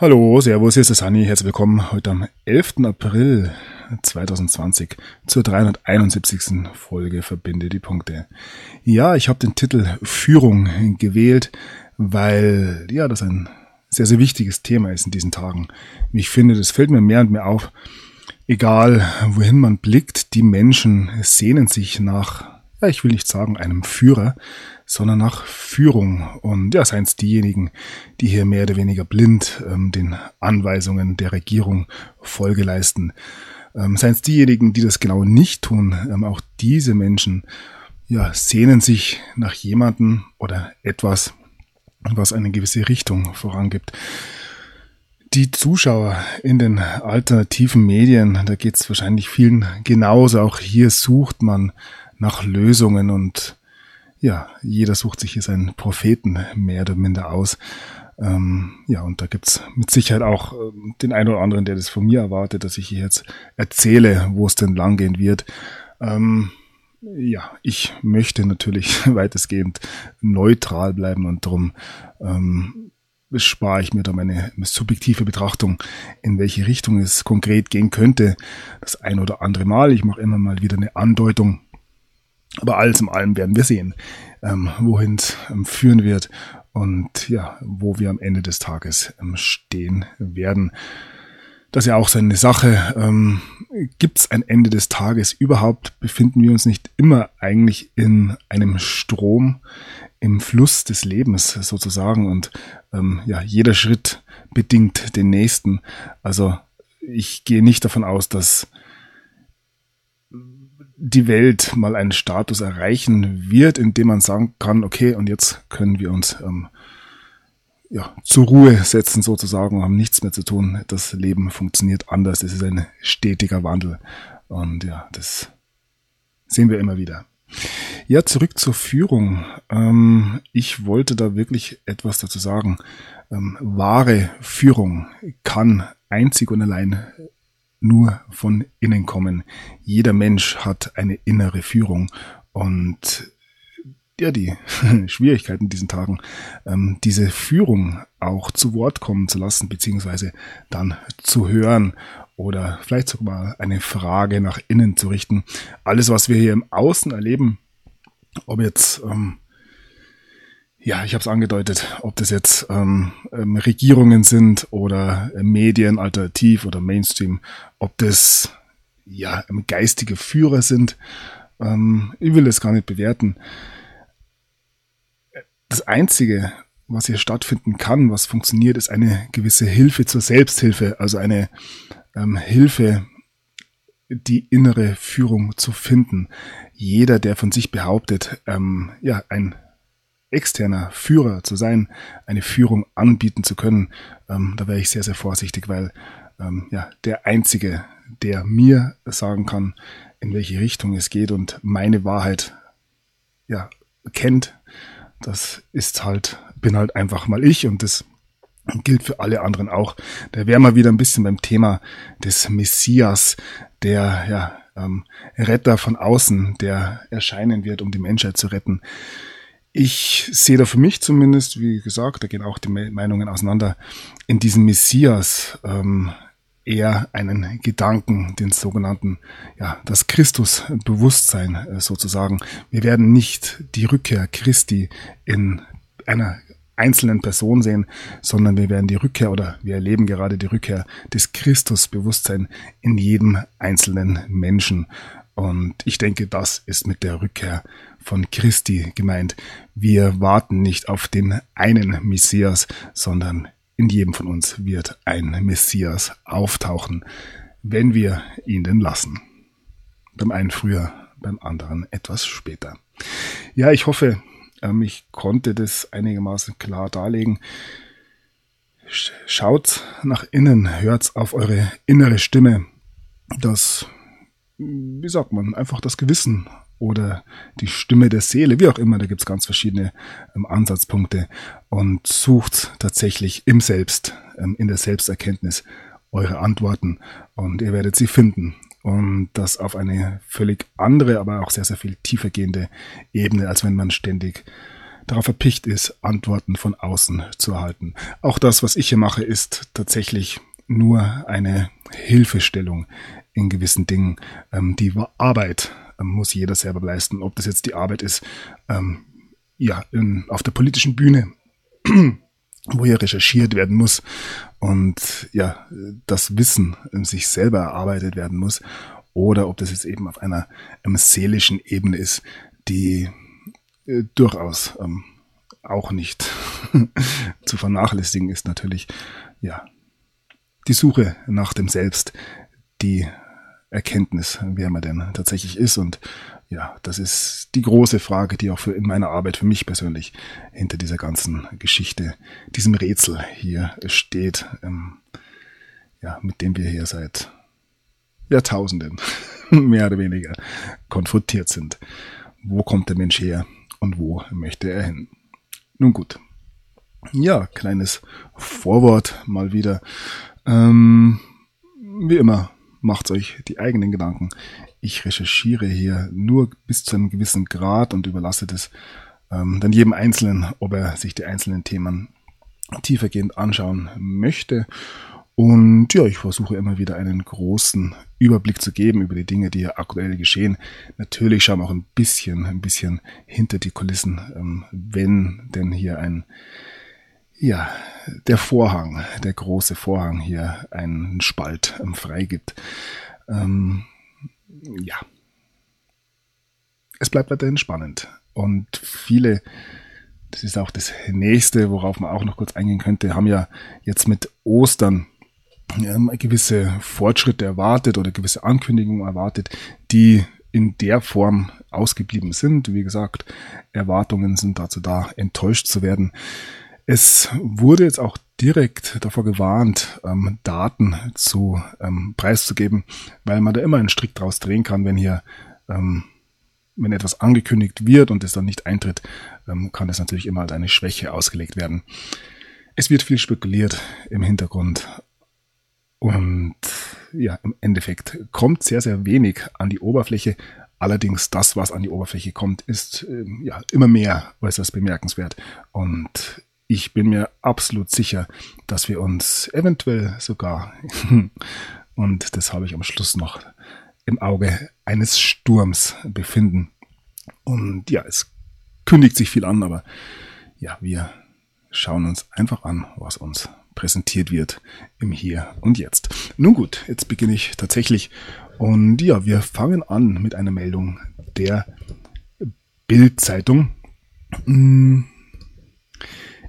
Hallo, Servus, hier ist der Sunny. Herzlich willkommen heute am 11. April 2020 zur 371. Folge Verbinde die Punkte. Ja, ich habe den Titel Führung gewählt, weil ja, das ein sehr, sehr wichtiges Thema ist in diesen Tagen. Ich finde, das fällt mir mehr und mehr auf. Egal, wohin man blickt, die Menschen sehnen sich nach ja, ich will nicht sagen einem Führer, sondern nach Führung. Und ja, seien es diejenigen, die hier mehr oder weniger blind ähm, den Anweisungen der Regierung Folge leisten. Ähm, seien es diejenigen, die das genau nicht tun. Ähm, auch diese Menschen ja, sehnen sich nach jemanden oder etwas, was eine gewisse Richtung vorangibt. Die Zuschauer in den alternativen Medien, da geht es wahrscheinlich vielen genauso. Auch hier sucht man nach Lösungen und ja, jeder sucht sich hier seinen Propheten mehr oder minder aus. Ähm, ja, und da gibt's mit Sicherheit auch äh, den einen oder anderen, der das von mir erwartet, dass ich hier jetzt erzähle, wo es denn langgehen wird. Ähm, ja, ich möchte natürlich weitestgehend neutral bleiben und darum ähm, spare ich mir da meine subjektive Betrachtung, in welche Richtung es konkret gehen könnte. Das ein oder andere Mal. Ich mache immer mal wieder eine Andeutung aber alles in allem werden wir sehen, ähm, wohin es ähm, führen wird und ja, wo wir am Ende des Tages ähm, stehen werden. Das ist ja auch seine Sache. Ähm, Gibt es ein Ende des Tages überhaupt? Befinden wir uns nicht immer eigentlich in einem Strom, im Fluss des Lebens sozusagen und ähm, ja, jeder Schritt bedingt den nächsten. Also ich gehe nicht davon aus, dass die Welt mal einen Status erreichen wird, in dem man sagen kann, okay, und jetzt können wir uns ähm, ja, zur Ruhe setzen sozusagen, haben nichts mehr zu tun. Das Leben funktioniert anders. Es ist ein stetiger Wandel. Und ja, das sehen wir immer wieder. Ja, zurück zur Führung. Ähm, ich wollte da wirklich etwas dazu sagen. Ähm, wahre Führung kann einzig und allein nur von innen kommen. Jeder Mensch hat eine innere Führung und ja, die Schwierigkeiten in diesen Tagen, ähm, diese Führung auch zu Wort kommen zu lassen, beziehungsweise dann zu hören oder vielleicht sogar eine Frage nach innen zu richten. Alles, was wir hier im Außen erleben, ob jetzt ähm, ja, ich habe es angedeutet, ob das jetzt ähm, ähm, Regierungen sind oder äh, Medien, Alternativ oder Mainstream, ob das ja ähm, geistige Führer sind. Ähm, ich will das gar nicht bewerten. Das Einzige, was hier stattfinden kann, was funktioniert, ist eine gewisse Hilfe zur Selbsthilfe, also eine ähm, Hilfe, die innere Führung zu finden. Jeder, der von sich behauptet, ähm, ja, ein externer Führer zu sein, eine Führung anbieten zu können, ähm, da wäre ich sehr, sehr vorsichtig, weil ähm, ja, der Einzige, der mir sagen kann, in welche Richtung es geht und meine Wahrheit ja, kennt, das ist halt, bin halt einfach mal ich und das gilt für alle anderen auch. Da wären wir wieder ein bisschen beim Thema des Messias, der ja, ähm, Retter von außen, der erscheinen wird, um die Menschheit zu retten. Ich sehe da für mich zumindest, wie gesagt, da gehen auch die Meinungen auseinander, in diesem Messias ähm, eher einen Gedanken, den sogenannten, ja, das Christusbewusstsein äh, sozusagen. Wir werden nicht die Rückkehr Christi in einer einzelnen Person sehen, sondern wir werden die Rückkehr oder wir erleben gerade die Rückkehr des Christusbewusstsein in jedem einzelnen Menschen. Und ich denke, das ist mit der Rückkehr von Christi gemeint. Wir warten nicht auf den einen Messias, sondern in jedem von uns wird ein Messias auftauchen, wenn wir ihn denn lassen. Beim einen früher, beim anderen etwas später. Ja, ich hoffe, ähm, ich konnte das einigermaßen klar darlegen. Schaut nach innen, hört auf eure innere Stimme. Das, wie sagt man, einfach das Gewissen oder die Stimme der Seele, wie auch immer, da gibt's ganz verschiedene ähm, Ansatzpunkte und sucht tatsächlich im Selbst, ähm, in der Selbsterkenntnis eure Antworten und ihr werdet sie finden. Und das auf eine völlig andere, aber auch sehr, sehr viel tiefer gehende Ebene, als wenn man ständig darauf erpicht ist, Antworten von außen zu erhalten. Auch das, was ich hier mache, ist tatsächlich nur eine Hilfestellung in gewissen Dingen. Ähm, die Arbeit ähm, muss jeder selber leisten. Ob das jetzt die Arbeit ist, ähm, ja, in, auf der politischen Bühne, wo hier recherchiert werden muss und ja, das Wissen sich selber erarbeitet werden muss, oder ob das jetzt eben auf einer ähm, seelischen Ebene ist, die äh, durchaus ähm, auch nicht zu vernachlässigen ist natürlich, ja, die Suche nach dem Selbst, die Erkenntnis, wer man denn tatsächlich ist. Und ja, das ist die große Frage, die auch für in meiner Arbeit für mich persönlich hinter dieser ganzen Geschichte, diesem Rätsel hier steht, ähm, ja, mit dem wir hier seit Jahrtausenden mehr oder weniger konfrontiert sind. Wo kommt der Mensch her und wo möchte er hin? Nun gut. Ja, kleines Vorwort mal wieder. Ähm, wie immer, macht euch die eigenen Gedanken. Ich recherchiere hier nur bis zu einem gewissen Grad und überlasse das ähm, dann jedem Einzelnen, ob er sich die einzelnen Themen tiefergehend anschauen möchte. Und ja, ich versuche immer wieder einen großen Überblick zu geben über die Dinge, die hier aktuell geschehen. Natürlich schauen wir auch ein bisschen, ein bisschen hinter die Kulissen, ähm, wenn denn hier ein ja, der Vorhang, der große Vorhang hier einen Spalt ähm, freigibt. Ähm, ja. Es bleibt weiterhin spannend. Und viele, das ist auch das nächste, worauf man auch noch kurz eingehen könnte, haben ja jetzt mit Ostern ähm, gewisse Fortschritte erwartet oder gewisse Ankündigungen erwartet, die in der Form ausgeblieben sind. Wie gesagt, Erwartungen sind dazu da, enttäuscht zu werden. Es wurde jetzt auch direkt davor gewarnt, ähm, Daten zu ähm, preiszugeben, weil man da immer einen Strick draus drehen kann, wenn hier, ähm, wenn etwas angekündigt wird und es dann nicht eintritt, ähm, kann es natürlich immer als eine Schwäche ausgelegt werden. Es wird viel spekuliert im Hintergrund und ja, im Endeffekt kommt sehr, sehr wenig an die Oberfläche. Allerdings das, was an die Oberfläche kommt, ist äh, ja immer mehr äußerst bemerkenswert. Und ich bin mir absolut sicher, dass wir uns eventuell sogar, und das habe ich am Schluss noch im Auge eines Sturms befinden. Und ja, es kündigt sich viel an, aber ja, wir schauen uns einfach an, was uns präsentiert wird im Hier und Jetzt. Nun gut, jetzt beginne ich tatsächlich. Und ja, wir fangen an mit einer Meldung der Bildzeitung. Hm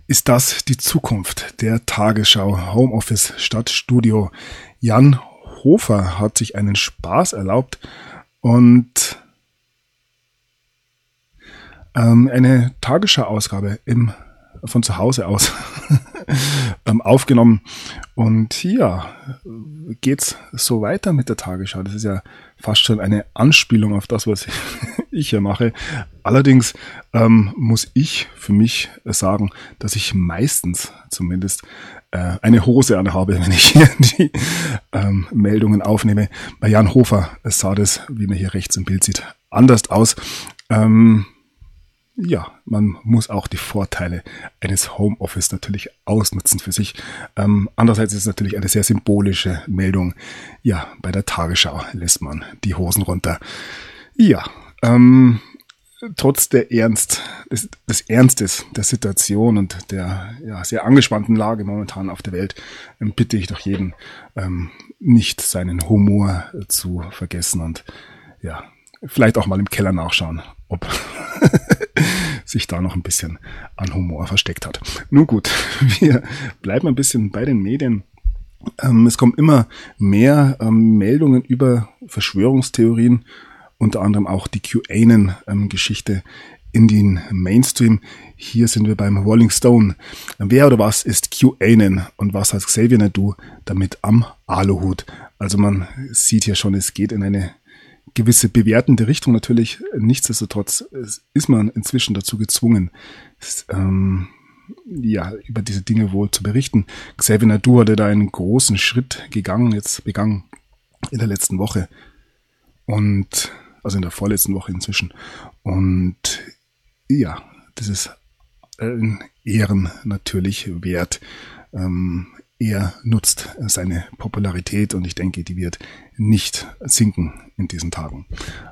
ist das die Zukunft der Tagesschau Homeoffice statt Studio? Jan Hofer hat sich einen Spaß erlaubt und ähm, eine Tagesschau-Ausgabe im von zu Hause aus ähm, aufgenommen. Und hier geht's so weiter mit der Tagesschau. Das ist ja fast schon eine Anspielung auf das, was ich hier mache. Allerdings ähm, muss ich für mich sagen, dass ich meistens zumindest äh, eine Hose anhabe, wenn ich hier die ähm, Meldungen aufnehme. Bei Jan Hofer sah das, wie man hier rechts im Bild sieht, anders aus. Ähm, ja, man muss auch die Vorteile eines Homeoffice natürlich ausnutzen für sich. Ähm, andererseits ist es natürlich eine sehr symbolische Meldung. Ja, bei der Tagesschau lässt man die Hosen runter. Ja, ähm, trotz der Ernst, des, des Ernstes der Situation und der ja, sehr angespannten Lage momentan auf der Welt, ähm, bitte ich doch jeden, ähm, nicht seinen Humor zu vergessen und ja, vielleicht auch mal im Keller nachschauen, ob sich da noch ein bisschen an Humor versteckt hat. Nun gut, wir bleiben ein bisschen bei den Medien. Ähm, es kommen immer mehr ähm, Meldungen über Verschwörungstheorien, unter anderem auch die QAnon-Geschichte in den Mainstream. Hier sind wir beim Rolling Stone. Wer oder was ist QAnon und was hat Xavier Nadu damit am Aluhut? Also man sieht hier schon, es geht in eine gewisse bewertende Richtung natürlich. Nichtsdestotrotz ist man inzwischen dazu gezwungen, ähm, ja, über diese Dinge wohl zu berichten. Xavier Nadu hatte da einen großen Schritt gegangen, jetzt begangen in der letzten Woche. Und, also in der vorletzten Woche inzwischen. Und ja, das ist allen Ehren natürlich wert. Ähm, er nutzt seine Popularität und ich denke, die wird nicht sinken in diesen Tagen.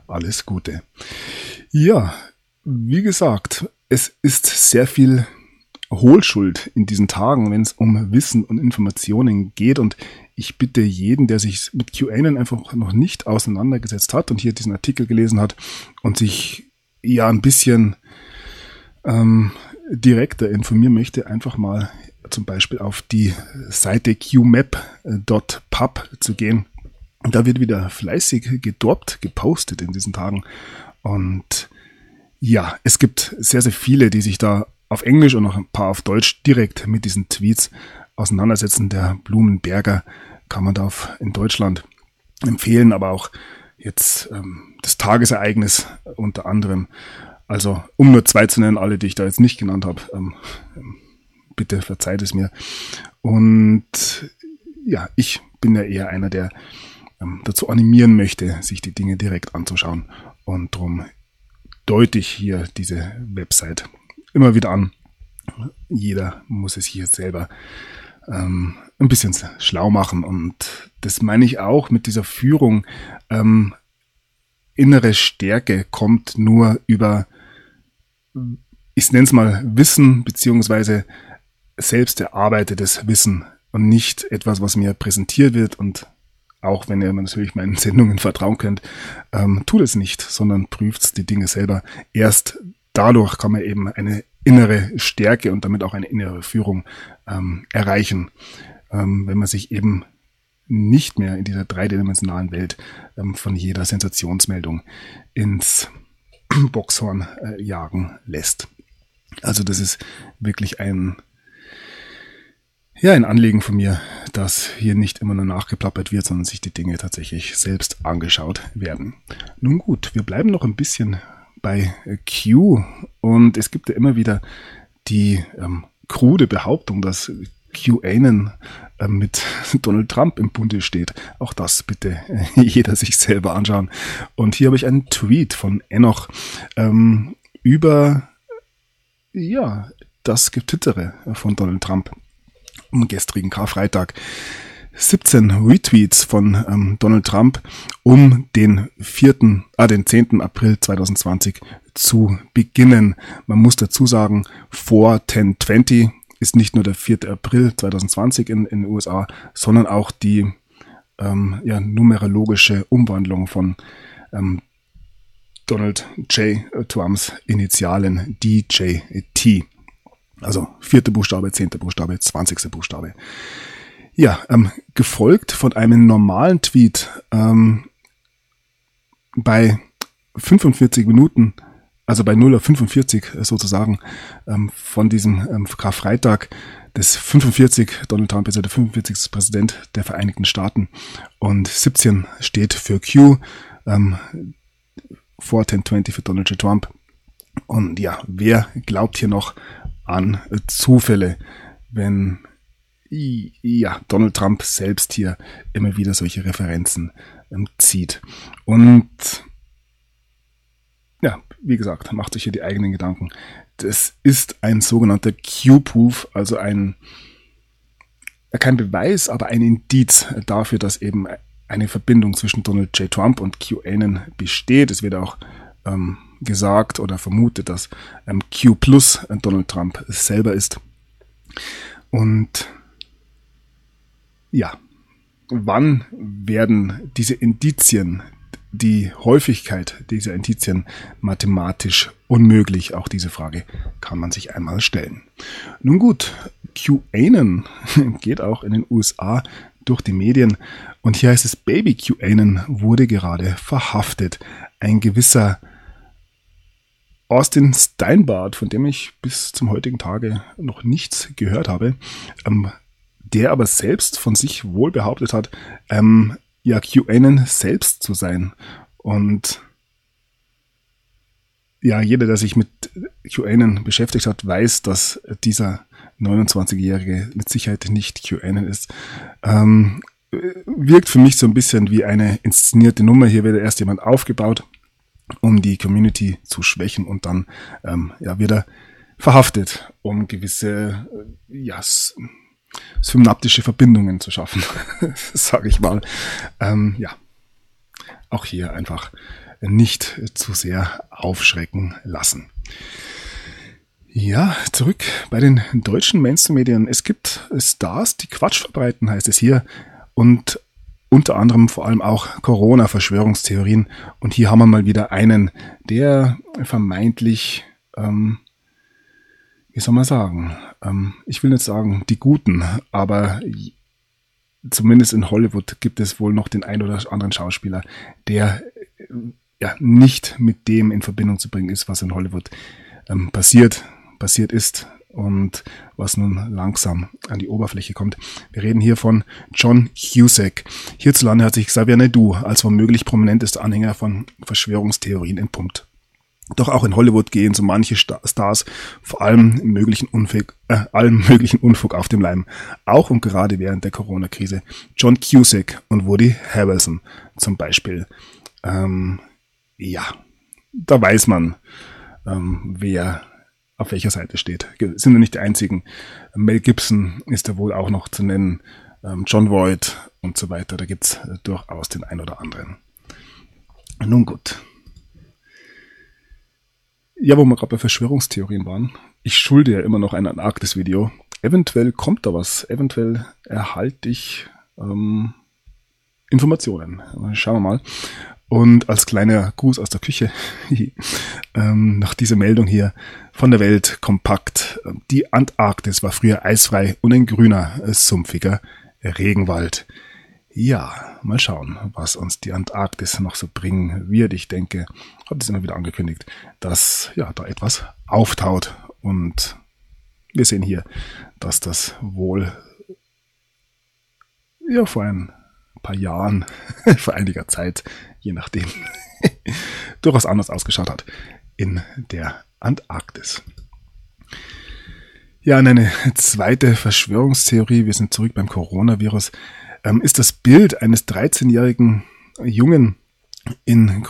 Alles Gute. Ja, wie gesagt, es ist sehr viel Hohlschuld in diesen Tagen, wenn es um Wissen und Informationen geht. Und ich bitte jeden, der sich mit QAnon einfach noch nicht auseinandergesetzt hat und hier diesen Artikel gelesen hat und sich ja ein bisschen ähm, direkter informieren möchte, einfach mal zum Beispiel auf die Seite qmap.pub zu gehen. Und da wird wieder fleißig gedroppt, gepostet in diesen Tagen. Und ja, es gibt sehr, sehr viele, die sich da auf Englisch und noch ein paar auf Deutsch direkt mit diesen Tweets auseinandersetzen. Der Blumenberger kann man da in Deutschland empfehlen, aber auch jetzt ähm, das Tagesereignis unter anderem. Also, um nur zwei zu nennen, alle, die ich da jetzt nicht genannt habe, ähm, ähm bitte verzeiht es mir. Und ja, ich bin ja eher einer, der ähm, dazu animieren möchte, sich die Dinge direkt anzuschauen. Und darum deute ich hier diese Website immer wieder an. Jeder muss es hier selber ähm, ein bisschen schlau machen. Und das meine ich auch mit dieser Führung. Ähm, innere Stärke kommt nur über, ich nenne es mal Wissen, beziehungsweise selbst erarbeitetes Wissen und nicht etwas, was mir präsentiert wird und auch wenn ihr natürlich meinen Sendungen vertrauen könnt, ähm, tut es nicht, sondern prüft die Dinge selber. Erst dadurch kann man eben eine innere Stärke und damit auch eine innere Führung ähm, erreichen, ähm, wenn man sich eben nicht mehr in dieser dreidimensionalen Welt ähm, von jeder Sensationsmeldung ins Boxhorn äh, jagen lässt. Also das ist wirklich ein ja, ein Anliegen von mir, dass hier nicht immer nur nachgeplappert wird, sondern sich die Dinge tatsächlich selbst angeschaut werden. Nun gut, wir bleiben noch ein bisschen bei Q und es gibt ja immer wieder die ähm, krude Behauptung, dass QAnon äh, mit Donald Trump im Bunde steht. Auch das bitte äh, jeder sich selber anschauen. Und hier habe ich einen Tweet von Enoch ähm, über ja, das Getittere von Donald Trump am gestrigen Karfreitag 17 Retweets von ähm, Donald Trump, um den 4., ah, den 10. April 2020 zu beginnen. Man muss dazu sagen, vor 1020 ist nicht nur der 4. April 2020 in, in den USA, sondern auch die ähm, ja, numerologische Umwandlung von ähm, Donald J. Trumps Initialen DJT. Also vierte Buchstabe, zehnte Buchstabe, zwanzigste Buchstabe. Ja, ähm, gefolgt von einem normalen Tweet ähm, bei 45 Minuten, also bei 0 auf 45 sozusagen, ähm, von diesem ähm, Karfreitag des 45, Donald Trump ist ja der 45. Präsident der Vereinigten Staaten und 17 steht für Q, ähm, vor 1020 für Donald J. Trump. Und ja, wer glaubt hier noch an Zufälle, wenn ja, Donald Trump selbst hier immer wieder solche Referenzen ähm, zieht. Und ja, wie gesagt, macht euch hier die eigenen Gedanken. Das ist ein sogenannter Q-Proof, also ein kein Beweis, aber ein Indiz dafür, dass eben eine Verbindung zwischen Donald J. Trump und QAnon besteht. Es wird auch ähm, gesagt oder vermutet, dass ähm, Q Plus Donald Trump selber ist. Und ja, wann werden diese Indizien, die Häufigkeit dieser Indizien mathematisch unmöglich? Auch diese Frage kann man sich einmal stellen. Nun gut, QAnon geht auch in den USA durch die Medien und hier heißt es, Baby QAnon wurde gerade verhaftet. Ein gewisser Austin Steinbart, von dem ich bis zum heutigen Tage noch nichts gehört habe, ähm, der aber selbst von sich wohl behauptet hat, ähm, ja, QAnon selbst zu sein. Und ja, jeder, der sich mit QAnon beschäftigt hat, weiß, dass dieser 29-Jährige mit Sicherheit nicht QAnon ist. Ähm, wirkt für mich so ein bisschen wie eine inszenierte Nummer. Hier wird erst jemand aufgebaut um die Community zu schwächen und dann ähm, ja wieder verhaftet, um gewisse äh, ja, synaptische Verbindungen zu schaffen, sage ich mal. Ähm, ja, auch hier einfach nicht zu sehr aufschrecken lassen. Ja, zurück bei den deutschen Mainstream-Medien. Es gibt Stars, die Quatsch verbreiten, heißt es hier. Und unter anderem vor allem auch Corona-Verschwörungstheorien. Und hier haben wir mal wieder einen, der vermeintlich, ähm, wie soll man sagen, ähm, ich will nicht sagen die Guten, aber zumindest in Hollywood gibt es wohl noch den ein oder anderen Schauspieler, der äh, ja nicht mit dem in Verbindung zu bringen ist, was in Hollywood ähm, passiert, passiert ist und was nun langsam an die Oberfläche kommt. Wir reden hier von John Cusack. Hierzulande hat sich Xavier Naidoo als womöglich prominentester Anhänger von Verschwörungstheorien entpumpt. Doch auch in Hollywood gehen so manche Stars vor allem möglichen Unfug, äh, allem möglichen Unfug auf dem Leim. Auch und gerade während der Corona-Krise. John Cusack und Woody Harrelson zum Beispiel. Ähm, ja, da weiß man, ähm, wer auf welcher Seite steht. Sind wir nicht die einzigen. Mel Gibson ist ja wohl auch noch zu nennen, ähm, John Voight und so weiter. Da gibt's äh, durchaus den ein oder anderen. Nun gut. Ja, wo wir gerade bei Verschwörungstheorien waren. Ich schulde ja immer noch ein Antarktis-Video. Eventuell kommt da was. Eventuell erhalte ich ähm, Informationen. Schauen wir mal. Und als kleiner Gruß aus der Küche, ähm, nach dieser Meldung hier von der Welt kompakt. Die Antarktis war früher eisfrei und ein grüner, sumpfiger Regenwald. Ja, mal schauen, was uns die Antarktis noch so bringen wird. Ich denke, hat es immer wieder angekündigt, dass ja da etwas auftaut. Und wir sehen hier, dass das wohl ja vor ein paar Jahren, vor einiger Zeit, je nachdem, durchaus anders ausgeschaut hat in der Antarktis. Ja, und eine zweite Verschwörungstheorie, wir sind zurück beim Coronavirus, ähm, ist das Bild eines 13-jährigen Jungen, in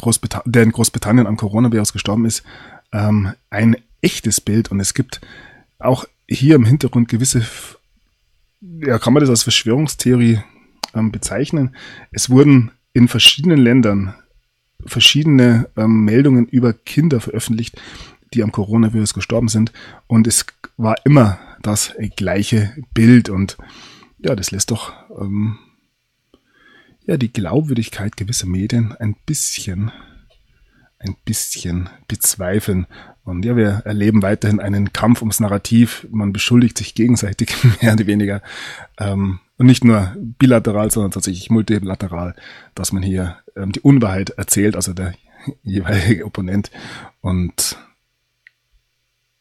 der in Großbritannien am Coronavirus gestorben ist, ähm, ein echtes Bild. Und es gibt auch hier im Hintergrund gewisse, ja, kann man das als Verschwörungstheorie ähm, bezeichnen. Es wurden in verschiedenen Ländern verschiedene ähm, Meldungen über Kinder veröffentlicht, die am Coronavirus gestorben sind. Und es war immer das gleiche Bild. Und ja, das lässt doch ähm, ja die Glaubwürdigkeit gewisser Medien ein bisschen ein bisschen bezweifeln. Und ja, wir erleben weiterhin einen Kampf ums Narrativ. Man beschuldigt sich gegenseitig mehr oder weniger. Ähm, und nicht nur bilateral, sondern tatsächlich multilateral, dass man hier ähm, die Unwahrheit erzählt, also der jeweilige Opponent. Und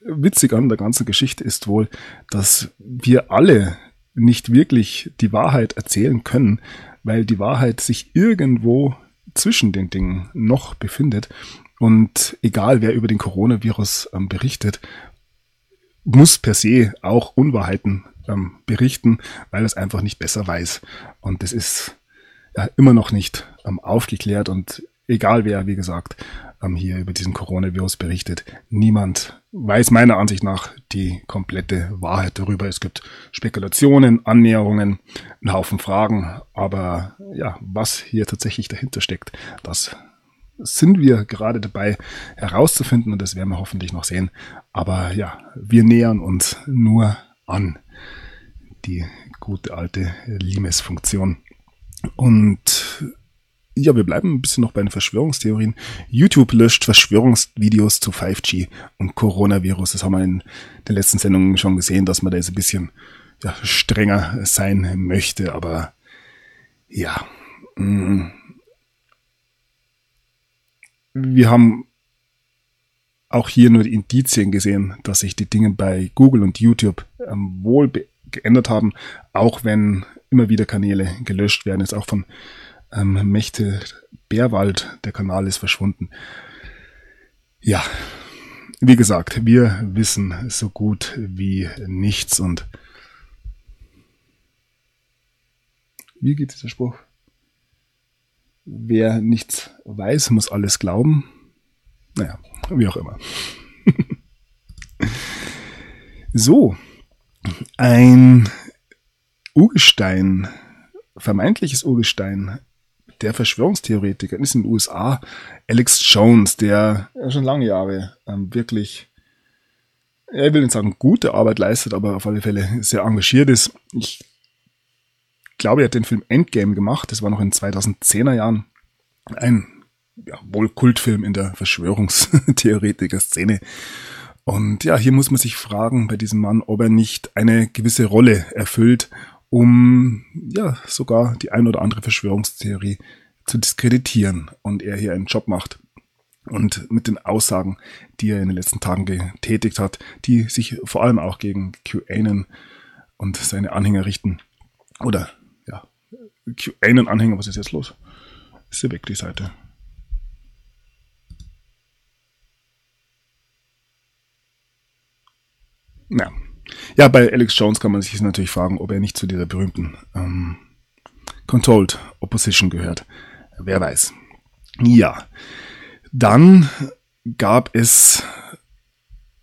witzig an der ganzen Geschichte ist wohl, dass wir alle nicht wirklich die Wahrheit erzählen können, weil die Wahrheit sich irgendwo zwischen den Dingen noch befindet. Und egal wer über den Coronavirus ähm, berichtet, muss per se auch Unwahrheiten ähm, berichten, weil es einfach nicht besser weiß. Und das ist ja immer noch nicht ähm, aufgeklärt und egal wer, wie gesagt, ähm, hier über diesen Coronavirus berichtet, niemand weiß meiner Ansicht nach die komplette Wahrheit darüber. Es gibt Spekulationen, Annäherungen, einen Haufen Fragen, aber ja, was hier tatsächlich dahinter steckt, das sind wir gerade dabei herauszufinden und das werden wir hoffentlich noch sehen. Aber ja, wir nähern uns nur an die gute alte Limes-Funktion. Und ja, wir bleiben ein bisschen noch bei den Verschwörungstheorien. YouTube löscht Verschwörungsvideos zu 5G und Coronavirus. Das haben wir in den letzten Sendungen schon gesehen, dass man da jetzt ein bisschen ja, strenger sein möchte. Aber ja, mm. wir haben auch hier nur die Indizien gesehen, dass sich die Dinge bei Google und YouTube ähm, wohl geändert haben, auch wenn immer wieder Kanäle gelöscht werden, ist auch von ähm, Mächte Bärwald, der Kanal ist verschwunden. Ja, wie gesagt, wir wissen so gut wie nichts und wie geht dieser Spruch? Wer nichts weiß, muss alles glauben. Naja, wie auch immer. So, ein Urgestein, vermeintliches Urgestein der Verschwörungstheoretiker ist in den USA Alex Jones, der schon lange Jahre ähm, wirklich, ich will nicht sagen gute Arbeit leistet, aber auf alle Fälle sehr engagiert ist. Ich glaube, er hat den Film Endgame gemacht, das war noch in 2010er Jahren. Ein ja, wohl Kultfilm in der Verschwörungstheoretiker-Szene. Und ja, hier muss man sich fragen bei diesem Mann, ob er nicht eine gewisse Rolle erfüllt, um ja sogar die ein oder andere Verschwörungstheorie zu diskreditieren und er hier einen Job macht. Und mit den Aussagen, die er in den letzten Tagen getätigt hat, die sich vor allem auch gegen QAnon und seine Anhänger richten. Oder ja, QAnon-Anhänger, was ist jetzt los? Ist sie weg, die Seite? Ja. ja, bei Alex Jones kann man sich natürlich fragen, ob er nicht zu dieser berühmten ähm, Controlled Opposition gehört. Wer weiß. Ja, dann gab es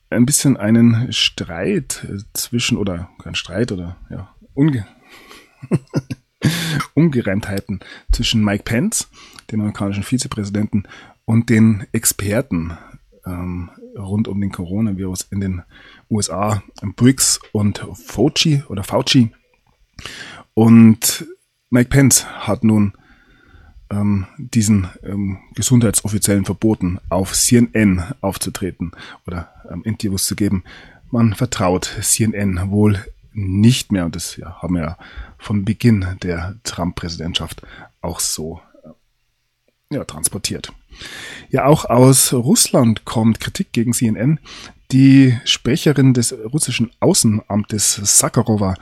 ein bisschen einen Streit zwischen, oder kein Streit, oder ja, Unge Ungereimtheiten zwischen Mike Pence, dem amerikanischen Vizepräsidenten, und den Experten ähm, rund um den Coronavirus in den USA, Briggs und Fauci oder Fauci. Und Mike Pence hat nun ähm, diesen ähm, Gesundheitsoffiziellen verboten, auf CNN aufzutreten oder ähm, Interviews zu geben. Man vertraut CNN wohl nicht mehr und das ja, haben wir ja von Beginn der Trump-Präsidentschaft auch so ja, transportiert. Ja, auch aus Russland kommt Kritik gegen CNN. Die Sprecherin des russischen Außenamtes Sakharova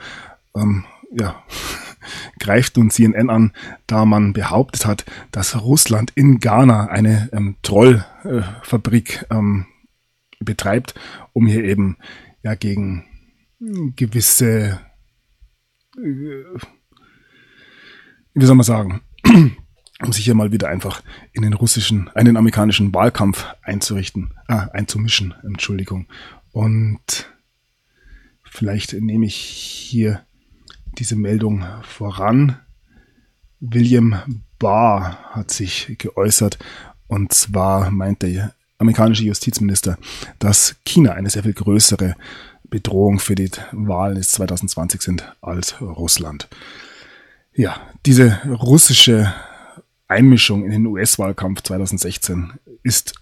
ähm, ja, greift nun CNN an, da man behauptet hat, dass Russland in Ghana eine ähm, Trollfabrik äh, ähm, betreibt, um hier eben ja gegen gewisse, äh, wie soll man sagen, um sich hier mal wieder einfach in den russischen, einen amerikanischen Wahlkampf einzurichten, ah, einzumischen, Entschuldigung. Und vielleicht nehme ich hier diese Meldung voran. William Barr hat sich geäußert und zwar meint der amerikanische Justizminister, dass China eine sehr viel größere Bedrohung für die Wahlen des 2020 sind als Russland. Ja, diese russische Einmischung in den US-Wahlkampf 2016 ist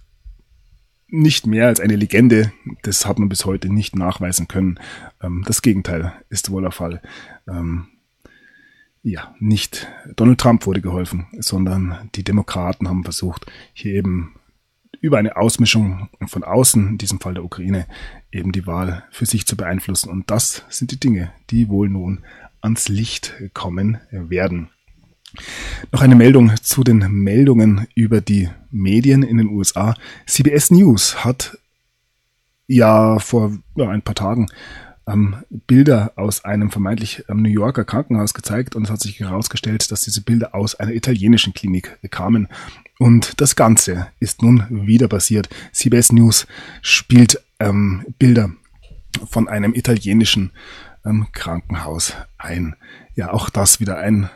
nicht mehr als eine Legende. Das hat man bis heute nicht nachweisen können. Ähm, das Gegenteil ist wohl der Fall. Ähm, ja, nicht Donald Trump wurde geholfen, sondern die Demokraten haben versucht, hier eben über eine Ausmischung von außen, in diesem Fall der Ukraine, eben die Wahl für sich zu beeinflussen. Und das sind die Dinge, die wohl nun ans Licht kommen werden. Noch eine Meldung zu den Meldungen über die Medien in den USA. CBS News hat ja vor ja, ein paar Tagen ähm, Bilder aus einem vermeintlich ähm, New Yorker Krankenhaus gezeigt und es hat sich herausgestellt, dass diese Bilder aus einer italienischen Klinik kamen. Und das Ganze ist nun wieder passiert. CBS News spielt ähm, Bilder von einem italienischen ähm, Krankenhaus ein. Ja, auch das wieder ein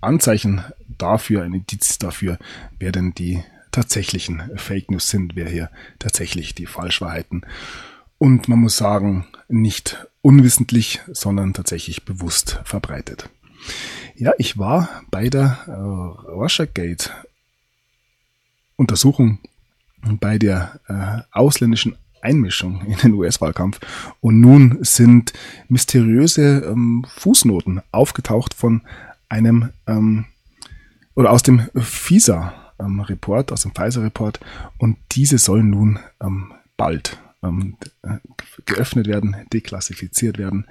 Anzeichen dafür, ein Indiz dafür, wer denn die tatsächlichen Fake News sind, wer hier tatsächlich die Falschwahrheiten und man muss sagen, nicht unwissentlich, sondern tatsächlich bewusst verbreitet. Ja, ich war bei der äh, Russiagate Untersuchung bei der äh, ausländischen Einmischung in den US-Wahlkampf und nun sind mysteriöse ähm, Fußnoten aufgetaucht von einem ähm, oder aus dem FISA-Report, ähm, aus dem Pfizer-Report und diese sollen nun ähm, bald ähm, geöffnet werden, deklassifiziert werden.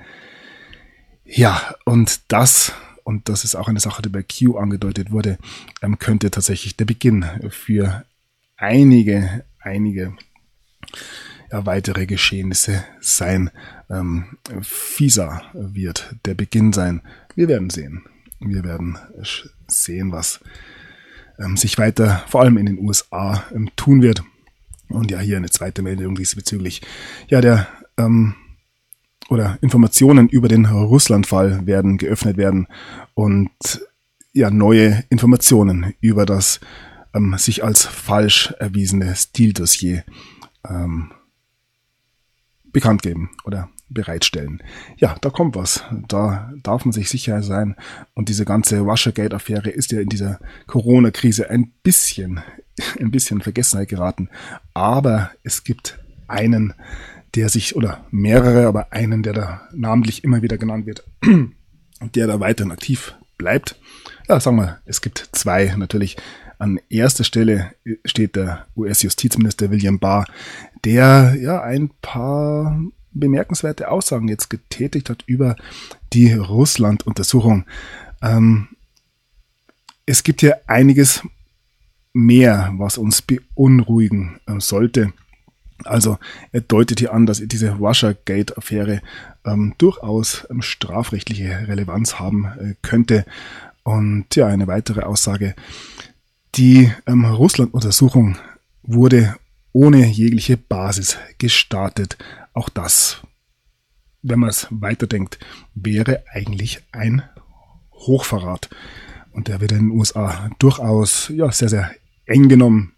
Ja, und das, und das ist auch eine Sache, die bei Q angedeutet wurde, ähm, könnte tatsächlich der Beginn für einige, einige ja, weitere Geschehnisse sein. Ähm, FISA wird der Beginn sein. Wir werden sehen. Wir werden sehen, was ähm, sich weiter, vor allem in den USA, ähm, tun wird. Und ja, hier eine zweite Meldung diesbezüglich. Ja, der ähm, oder Informationen über den Russlandfall werden geöffnet werden und ja neue Informationen über das ähm, sich als falsch erwiesene Stildossier ähm, bekannt geben oder bereitstellen. Ja, da kommt was. Da darf man sich sicher sein. Und diese ganze Washergate-Affäre ist ja in dieser Corona-Krise ein bisschen, ein bisschen Vergessenheit geraten. Aber es gibt einen, der sich, oder mehrere, aber einen, der da namentlich immer wieder genannt wird, der da weiterhin aktiv bleibt. Ja, sagen wir, es gibt zwei natürlich. An erster Stelle steht der US-Justizminister William Barr, der ja ein paar bemerkenswerte Aussagen jetzt getätigt hat über die Russland-Untersuchung. Ähm, es gibt hier einiges mehr, was uns beunruhigen äh, sollte. Also er deutet hier an, dass diese Russiagate-Affäre ähm, durchaus ähm, strafrechtliche Relevanz haben äh, könnte. Und ja, eine weitere Aussage. Die ähm, Russland-Untersuchung wurde ohne jegliche Basis gestartet. Auch das, wenn man es weiterdenkt, wäre eigentlich ein Hochverrat. Und der wird in den USA durchaus ja, sehr, sehr eng genommen.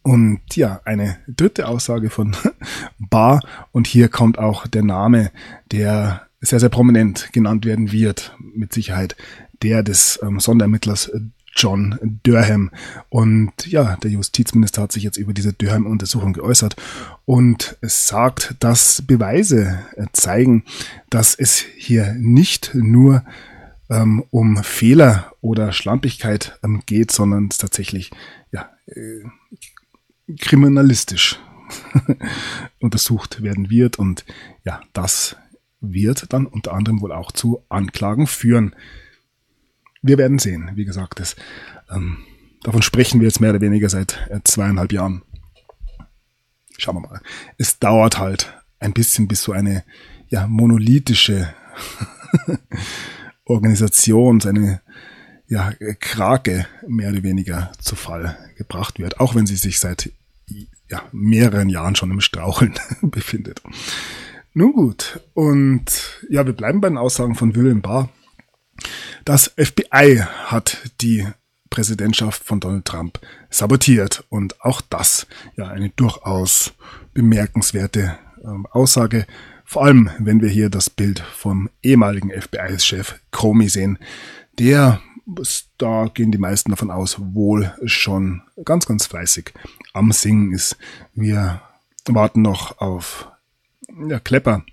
Und ja, eine dritte Aussage von Barr. Und hier kommt auch der Name, der sehr, sehr prominent genannt werden wird, mit Sicherheit, der des ähm, Sonderermittlers John Durham. Und ja, der Justizminister hat sich jetzt über diese Durham-Untersuchung geäußert und es sagt, dass Beweise zeigen, dass es hier nicht nur ähm, um Fehler oder Schlampigkeit ähm, geht, sondern es tatsächlich ja, äh, kriminalistisch untersucht werden wird. Und ja, das wird dann unter anderem wohl auch zu Anklagen führen. Wir werden sehen. Wie gesagt, das, ähm, davon sprechen wir jetzt mehr oder weniger seit äh, zweieinhalb Jahren. Schauen wir mal. Es dauert halt ein bisschen, bis so eine ja, monolithische Organisation, seine ja, Krake mehr oder weniger zu Fall gebracht wird, auch wenn sie sich seit ja, mehreren Jahren schon im Straucheln befindet. Nun gut, und ja, wir bleiben bei den Aussagen von William Barr. Das FBI hat die Präsidentschaft von Donald Trump sabotiert und auch das ja eine durchaus bemerkenswerte äh, Aussage, vor allem wenn wir hier das Bild vom ehemaligen FBI-Chef Comey sehen, der da gehen die meisten davon aus, wohl schon ganz, ganz fleißig am Singen ist. Wir warten noch auf ja, Klepper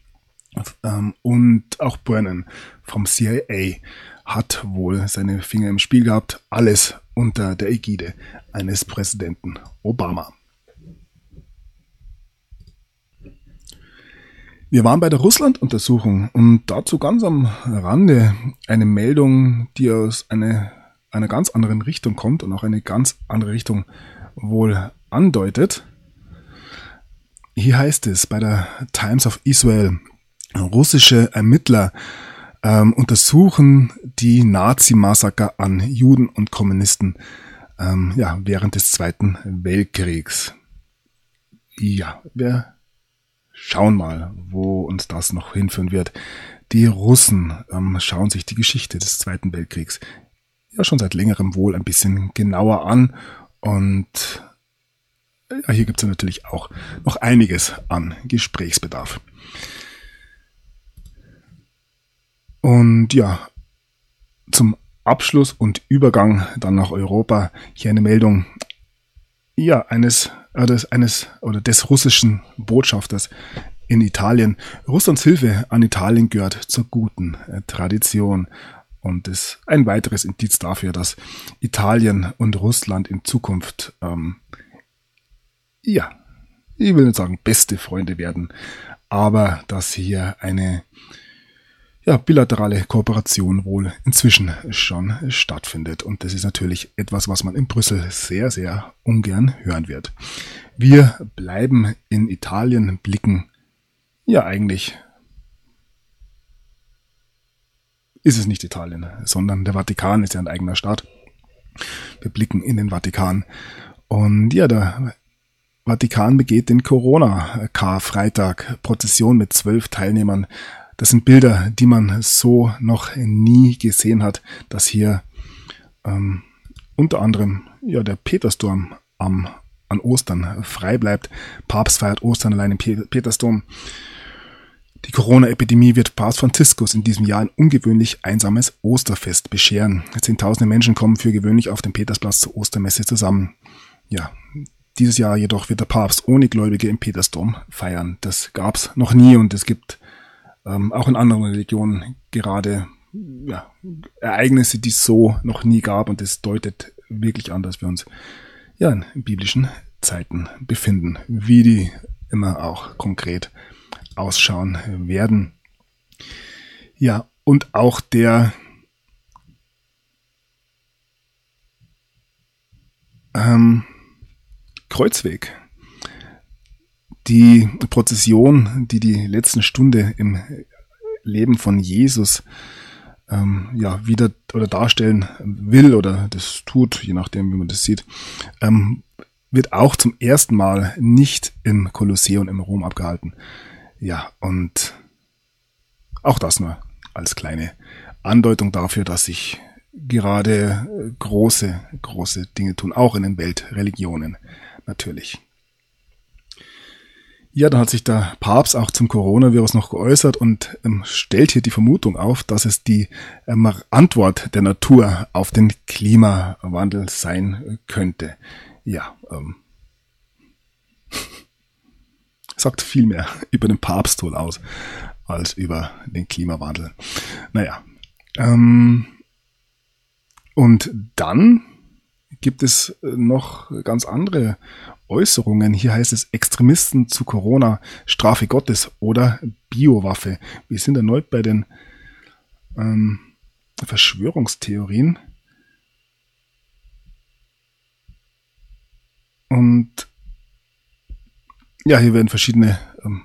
ähm, und auch Brennan vom CIA hat wohl seine Finger im Spiel gehabt. Alles unter der Ägide eines Präsidenten Obama. Wir waren bei der Russland-Untersuchung und dazu ganz am Rande eine Meldung, die aus eine, einer ganz anderen Richtung kommt und auch eine ganz andere Richtung wohl andeutet. Hier heißt es bei der Times of Israel, russische Ermittler ähm, untersuchen die Nazi-Massaker an Juden und Kommunisten ähm, ja, während des Zweiten Weltkriegs. Ja, wir schauen mal, wo uns das noch hinführen wird. Die Russen ähm, schauen sich die Geschichte des Zweiten Weltkriegs ja schon seit längerem wohl ein bisschen genauer an und ja, hier gibt es natürlich auch noch einiges an Gesprächsbedarf. Und ja, zum Abschluss und Übergang dann nach Europa hier eine Meldung ja, eines, äh, des, eines oder des russischen Botschafters in Italien. Russlands Hilfe an Italien gehört zur guten äh, Tradition und ist ein weiteres Indiz dafür, dass Italien und Russland in Zukunft, ähm, ja, ich will nicht sagen beste Freunde werden, aber dass hier eine ja, bilaterale Kooperation wohl inzwischen schon stattfindet. Und das ist natürlich etwas, was man in Brüssel sehr, sehr ungern hören wird. Wir bleiben in Italien, blicken ja eigentlich ist es nicht Italien, sondern der Vatikan ist ja ein eigener Staat. Wir blicken in den Vatikan und ja, da Vatikan begeht den Corona-Karfreitag. Prozession mit zwölf Teilnehmern. Das sind Bilder, die man so noch nie gesehen hat, dass hier ähm, unter anderem ja der Petersdom am an Ostern frei bleibt. Papst feiert Ostern allein im Petersdom. Die Corona-Epidemie wird Papst Franziskus in diesem Jahr ein ungewöhnlich einsames Osterfest bescheren. Zehntausende Menschen kommen für gewöhnlich auf dem Petersplatz zur Ostermesse zusammen. Ja, dieses Jahr jedoch wird der Papst ohne Gläubige im Petersdom feiern. Das gab's noch nie und es gibt ähm, auch in anderen Religionen gerade ja, Ereignisse, die es so noch nie gab und es deutet wirklich an, dass wir uns ja in biblischen Zeiten befinden, wie die immer auch konkret ausschauen werden. Ja, und auch der ähm, Kreuzweg, die Prozession, die die letzten Stunde im Leben von Jesus ähm, ja wieder oder darstellen will oder das tut, je nachdem, wie man das sieht, ähm, wird auch zum ersten Mal nicht im Kolosseum im Rom abgehalten. Ja, und auch das nur als kleine Andeutung dafür, dass sich gerade große, große Dinge tun, auch in den Weltreligionen natürlich. Ja, dann hat sich der Papst auch zum Coronavirus noch geäußert und ähm, stellt hier die Vermutung auf, dass es die ähm, Antwort der Natur auf den Klimawandel sein könnte. Ja, ähm, sagt viel mehr über den Papst wohl aus als über den Klimawandel. Naja. Ähm, und dann gibt es noch ganz andere Äußerungen. Hier heißt es Extremisten zu Corona, Strafe Gottes oder Biowaffe. Wir sind erneut bei den ähm, Verschwörungstheorien. Und ja, hier werden verschiedene ähm,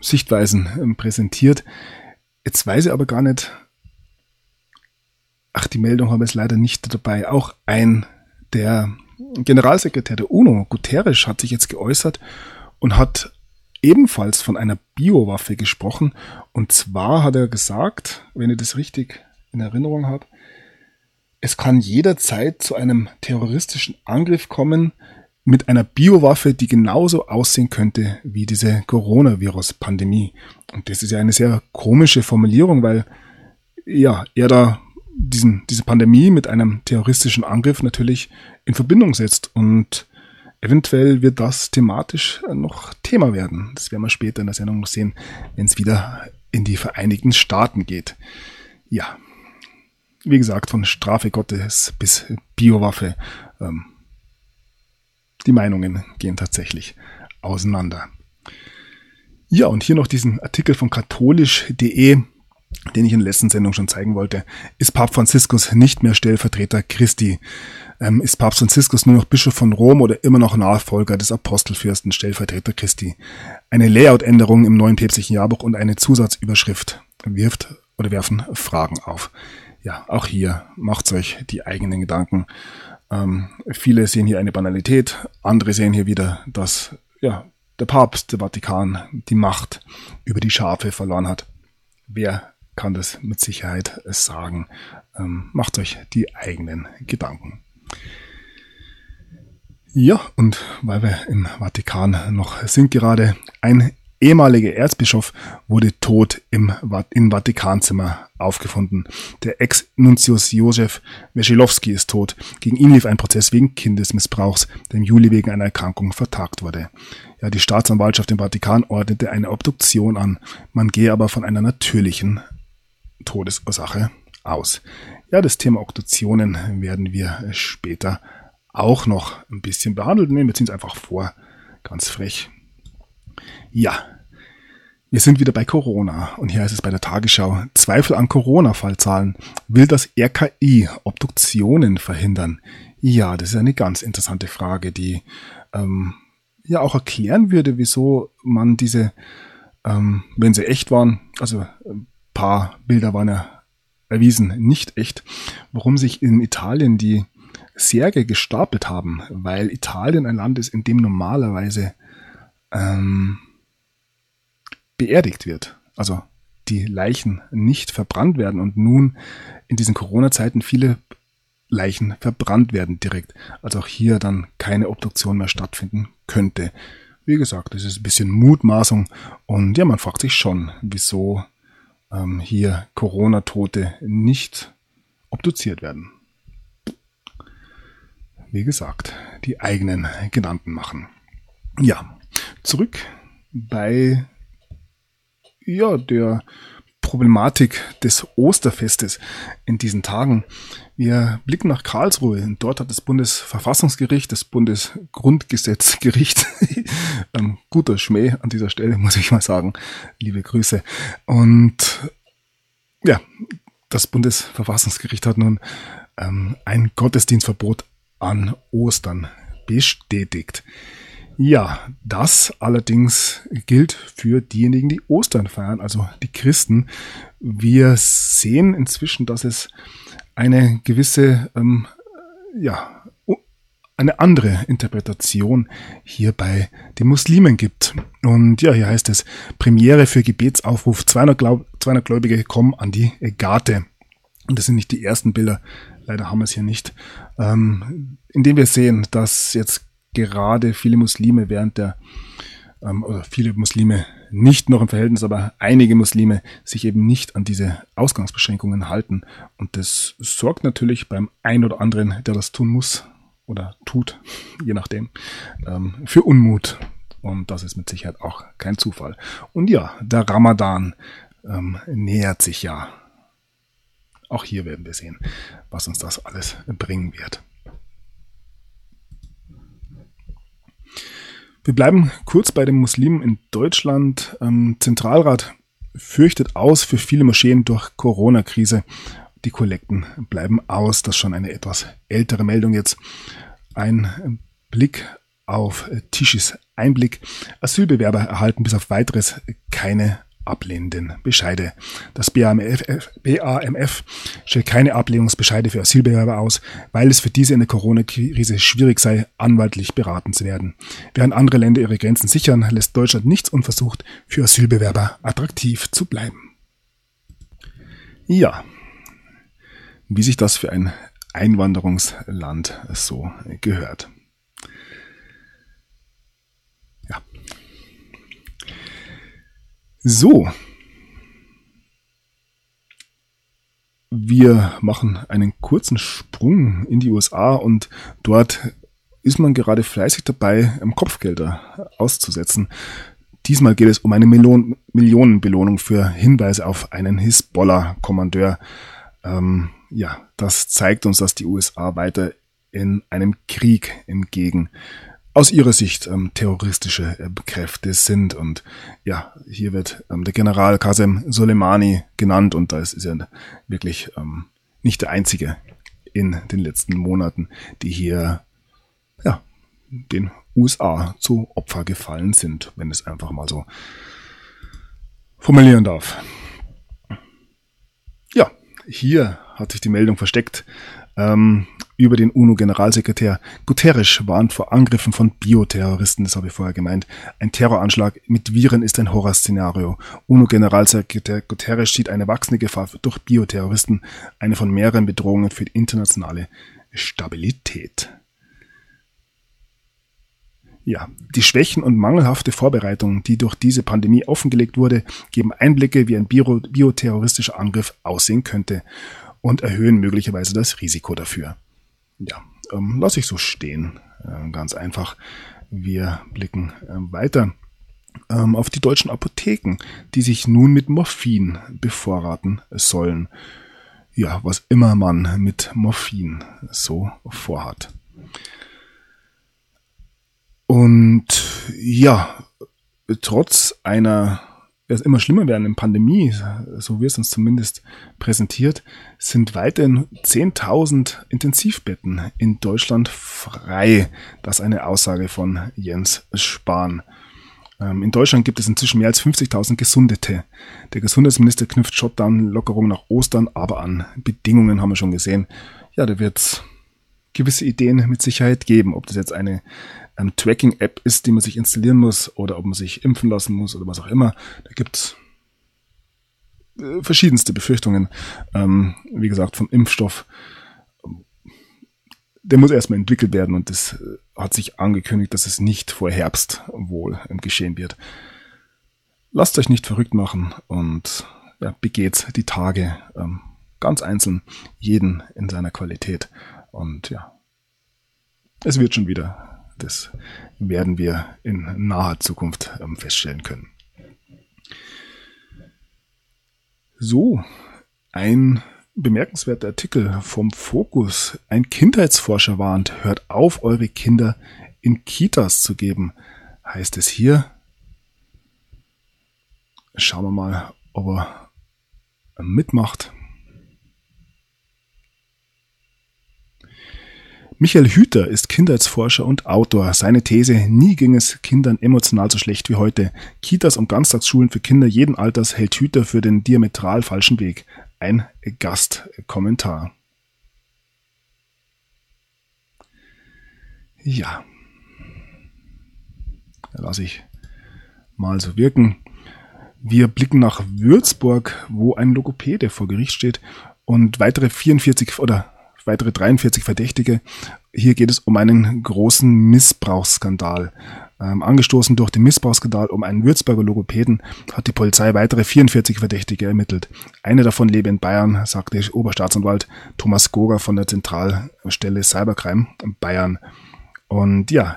Sichtweisen ähm, präsentiert. Jetzt weiß ich aber gar nicht, ach, die Meldung wir jetzt leider nicht dabei. Auch ein, der Generalsekretär der UNO, Guterres, hat sich jetzt geäußert und hat ebenfalls von einer Biowaffe gesprochen. Und zwar hat er gesagt, wenn ich das richtig in Erinnerung habe, es kann jederzeit zu einem terroristischen Angriff kommen, mit einer Biowaffe, die genauso aussehen könnte wie diese Coronavirus-Pandemie. Und das ist ja eine sehr komische Formulierung, weil ja, er da diesen, diese Pandemie mit einem terroristischen Angriff natürlich in Verbindung setzt und eventuell wird das thematisch noch Thema werden. Das werden wir später in der Sendung noch sehen, wenn es wieder in die Vereinigten Staaten geht. Ja, wie gesagt, von Strafe Gottes bis Biowaffe. Ähm, die Meinungen gehen tatsächlich auseinander. Ja, und hier noch diesen Artikel von katholisch.de, den ich in der letzten Sendung schon zeigen wollte. Ist Papst Franziskus nicht mehr Stellvertreter Christi? Ähm, ist Papst Franziskus nur noch Bischof von Rom oder immer noch Nachfolger des Apostelfürsten, Stellvertreter Christi? Eine Layout-Änderung im neuen päpstlichen Jahrbuch und eine Zusatzüberschrift wirft oder werfen Fragen auf. Ja, auch hier macht euch die eigenen Gedanken ähm, viele sehen hier eine Banalität, andere sehen hier wieder, dass ja, der Papst, der Vatikan, die Macht über die Schafe verloren hat. Wer kann das mit Sicherheit sagen? Ähm, macht euch die eigenen Gedanken. Ja, und weil wir im Vatikan noch sind gerade, ein ehemalige Erzbischof wurde tot im, im Vatikanzimmer aufgefunden. Der Ex-Nuntius Josef Weschilowski ist tot. Gegen ihn lief ein Prozess wegen Kindesmissbrauchs, der im Juli wegen einer Erkrankung vertagt wurde. Ja, die Staatsanwaltschaft im Vatikan ordnete eine Obduktion an. Man gehe aber von einer natürlichen Todesursache aus. Ja, das Thema Obduktionen werden wir später auch noch ein bisschen behandelt. Nehmen wir ziehen es einfach vor. Ganz frech. Ja, wir sind wieder bei Corona und hier heißt es bei der Tagesschau, Zweifel an Corona-Fallzahlen. Will das RKI Obduktionen verhindern? Ja, das ist eine ganz interessante Frage, die ähm, ja auch erklären würde, wieso man diese, ähm, wenn sie echt waren, also ein paar Bilder waren ja erwiesen nicht echt, warum sich in Italien die Särge gestapelt haben, weil Italien ein Land ist, in dem normalerweise ähm, beerdigt wird. Also die Leichen nicht verbrannt werden und nun in diesen Corona-Zeiten viele Leichen verbrannt werden direkt. Also auch hier dann keine Obduktion mehr stattfinden könnte. Wie gesagt, das ist ein bisschen Mutmaßung und ja, man fragt sich schon, wieso ähm, hier Corona-Tote nicht obduziert werden. Wie gesagt, die eigenen Genannten machen. Ja, zurück bei ja, der Problematik des Osterfestes in diesen Tagen. Wir blicken nach Karlsruhe. Dort hat das Bundesverfassungsgericht, das Bundesgrundgesetzgericht, ähm, guter Schmäh an dieser Stelle, muss ich mal sagen. Liebe Grüße. Und ja, das Bundesverfassungsgericht hat nun ähm, ein Gottesdienstverbot an Ostern bestätigt. Ja, das allerdings gilt für diejenigen, die Ostern feiern, also die Christen. Wir sehen inzwischen, dass es eine gewisse, ähm, ja, eine andere Interpretation hier bei den Muslimen gibt. Und ja, hier heißt es, Premiere für Gebetsaufruf, 200, Glaub 200 Gläubige kommen an die Gate. Und das sind nicht die ersten Bilder, leider haben wir es hier nicht, ähm, indem wir sehen, dass jetzt gerade viele Muslime während der, ähm, oder viele Muslime nicht noch im Verhältnis, aber einige Muslime sich eben nicht an diese Ausgangsbeschränkungen halten. Und das sorgt natürlich beim einen oder anderen, der das tun muss oder tut, je nachdem, ähm, für Unmut. Und das ist mit Sicherheit auch kein Zufall. Und ja, der Ramadan ähm, nähert sich ja. Auch hier werden wir sehen, was uns das alles bringen wird. Wir bleiben kurz bei den Muslimen in Deutschland. Ähm, Zentralrat fürchtet aus für viele Moscheen durch Corona-Krise. Die Kollekten bleiben aus. Das ist schon eine etwas ältere Meldung jetzt. Ein Blick auf Tischis Einblick. Asylbewerber erhalten bis auf weiteres keine ablehnenden Bescheide. Das BAMF, BAMF stellt keine Ablehnungsbescheide für Asylbewerber aus, weil es für diese in der Corona-Krise schwierig sei, anwaltlich beraten zu werden. Während andere Länder ihre Grenzen sichern, lässt Deutschland nichts unversucht, für Asylbewerber attraktiv zu bleiben. Ja, wie sich das für ein Einwanderungsland so gehört. So. Wir machen einen kurzen Sprung in die USA und dort ist man gerade fleißig dabei, Kopfgelder auszusetzen. Diesmal geht es um eine Million Millionenbelohnung für Hinweise auf einen Hisbollah-Kommandeur. Ähm, ja, das zeigt uns, dass die USA weiter in einem Krieg entgegen aus ihrer Sicht ähm, terroristische äh, Kräfte sind. Und ja, hier wird ähm, der General Qasem Soleimani genannt und das ist ja wirklich ähm, nicht der einzige in den letzten Monaten, die hier ja, den USA zu Opfer gefallen sind, wenn es einfach mal so formulieren darf. Ja, hier hat sich die Meldung versteckt. Ähm, über den UNO-Generalsekretär Guterres warnt vor Angriffen von Bioterroristen, das habe ich vorher gemeint. Ein Terroranschlag mit Viren ist ein Horrorszenario. UNO-Generalsekretär Guterres sieht eine wachsende Gefahr durch Bioterroristen, eine von mehreren Bedrohungen für die internationale Stabilität. Ja, die Schwächen und mangelhafte Vorbereitungen, die durch diese Pandemie offengelegt wurde, geben Einblicke, wie ein bio bioterroristischer Angriff aussehen könnte und erhöhen möglicherweise das Risiko dafür ja, ähm, lasse ich so stehen. Äh, ganz einfach. Wir blicken äh, weiter ähm, auf die deutschen Apotheken, die sich nun mit Morphin bevorraten sollen. Ja, was immer man mit Morphin so vorhat. Und ja, trotz einer es immer schlimmer werden in Pandemie, so wird es uns zumindest präsentiert, sind weiterhin 10.000 Intensivbetten in Deutschland frei. Das ist eine Aussage von Jens Spahn. Ähm, in Deutschland gibt es inzwischen mehr als 50.000 Gesundete. Der Gesundheitsminister knüpft Shutdown-Lockerungen nach Ostern, aber an Bedingungen haben wir schon gesehen. Ja, da wird gewisse Ideen mit Sicherheit geben, ob das jetzt eine ähm, Tracking-App ist, die man sich installieren muss oder ob man sich impfen lassen muss oder was auch immer. Da gibt's äh, verschiedenste Befürchtungen. Ähm, wie gesagt, vom Impfstoff. Der muss erstmal entwickelt werden und das äh, hat sich angekündigt, dass es nicht vor Herbst wohl ähm, geschehen wird. Lasst euch nicht verrückt machen und ja, begeht die Tage ähm, ganz einzeln, jeden in seiner Qualität. Und ja, es wird schon wieder. Das werden wir in naher Zukunft ähm, feststellen können. So, ein bemerkenswerter Artikel vom Fokus. Ein Kindheitsforscher warnt, hört auf, eure Kinder in Kitas zu geben, heißt es hier. Schauen wir mal, ob er mitmacht. Michael Hüter ist Kindheitsforscher und Autor. Seine These, nie ging es Kindern emotional so schlecht wie heute. Kitas und Ganztagsschulen für Kinder jeden Alters hält Hüter für den diametral falschen Weg. Ein Gastkommentar. Ja. Lass ich mal so wirken. Wir blicken nach Würzburg, wo ein Logopäde vor Gericht steht und weitere 44 oder weitere 43 Verdächtige. Hier geht es um einen großen Missbrauchsskandal. Ähm, angestoßen durch den Missbrauchsskandal um einen Würzburger Logopäden hat die Polizei weitere 44 Verdächtige ermittelt. Eine davon lebe in Bayern, sagte Oberstaatsanwalt Thomas Goger von der Zentralstelle Cybercrime Bayern. Und ja,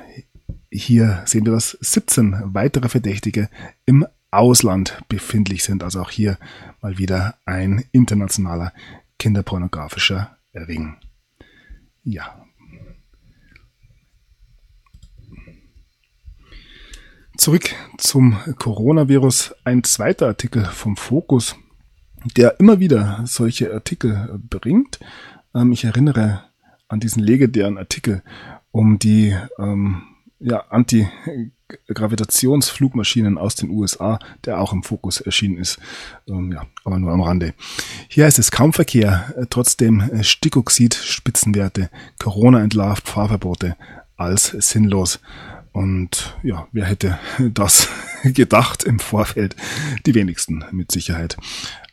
hier sehen wir, dass 17 weitere Verdächtige im Ausland befindlich sind. Also auch hier mal wieder ein internationaler kinderpornografischer Ring. Ja. Zurück zum Coronavirus. Ein zweiter Artikel vom Fokus, der immer wieder solche Artikel bringt. Ähm, ich erinnere an diesen legendären Artikel um die ähm, ja, Anti Gravitationsflugmaschinen aus den USA, der auch im Fokus erschienen ist. Ähm, ja, aber nur am Rande. Hier heißt es kaum Verkehr, äh, trotzdem äh, Stickoxid-Spitzenwerte, Corona entlarvt Fahrverbote als sinnlos. Und ja, wer hätte das gedacht im Vorfeld? Die wenigsten mit Sicherheit.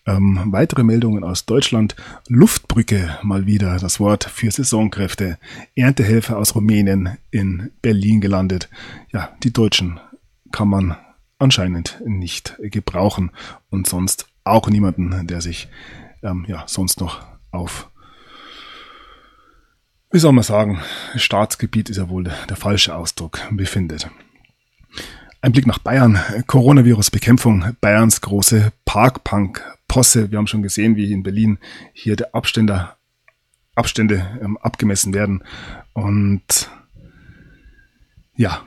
Ähm, weitere Meldungen aus Deutschland. Luftbrücke mal wieder, das Wort für Saisonkräfte. Erntehelfer aus Rumänien in Berlin gelandet. Ja, die Deutschen kann man anscheinend nicht gebrauchen und sonst auch niemanden, der sich ähm, ja sonst noch auf wie soll man sagen, Staatsgebiet ist ja wohl der, der falsche Ausdruck, befindet. Ein Blick nach Bayern. Coronavirus-Bekämpfung. Bayerns große Parkpunk-Posse. Wir haben schon gesehen, wie in Berlin hier der Abständer, Abstände ähm, abgemessen werden. Und ja,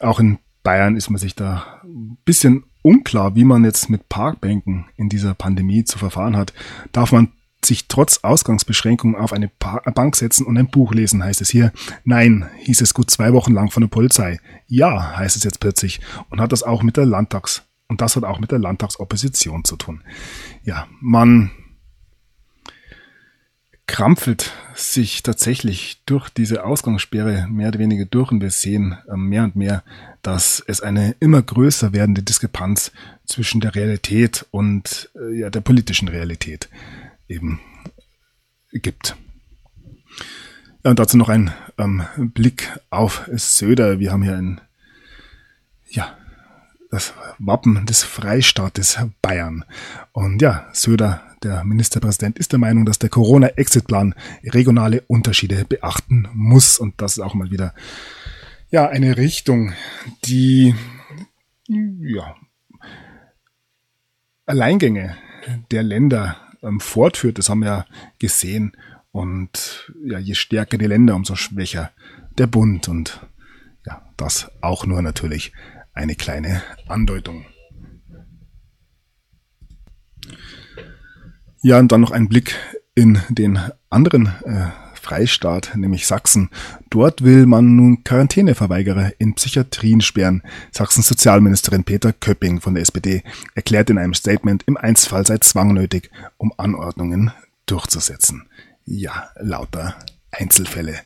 auch in Bayern ist man sich da ein bisschen unklar, wie man jetzt mit Parkbänken in dieser Pandemie zu verfahren hat. Darf man sich trotz Ausgangsbeschränkungen auf eine Bank setzen und ein Buch lesen, heißt es hier. Nein, hieß es gut zwei Wochen lang von der Polizei. Ja, heißt es jetzt plötzlich. Und hat das auch mit der Landtags, und das hat auch mit der Landtagsopposition zu tun. Ja, man krampfelt sich tatsächlich durch diese Ausgangssperre mehr oder weniger durch und wir sehen ähm, mehr und mehr, dass es eine immer größer werdende Diskrepanz zwischen der Realität und äh, ja, der politischen Realität eben gibt. Ja, und dazu noch ein ähm, Blick auf Söder. Wir haben hier ein, ja, das Wappen des Freistaates Bayern. Und ja, Söder, der Ministerpräsident, ist der Meinung, dass der Corona-Exit-Plan regionale Unterschiede beachten muss. Und das ist auch mal wieder, ja, eine Richtung, die, ja, Alleingänge der Länder ähm, fortführt. Das haben wir ja gesehen. Und ja, je stärker die Länder, umso schwächer der Bund. Und ja, das auch nur natürlich eine kleine Andeutung. Ja, und dann noch ein Blick in den anderen äh, Freistaat, nämlich Sachsen. Dort will man nun Quarantäneverweigerer in Psychiatrien sperren. Sachsens Sozialministerin Peter Köpping von der SPD erklärt in einem Statement, im Einzelfall sei Zwang nötig, um Anordnungen durchzusetzen. Ja, lauter Einzelfälle.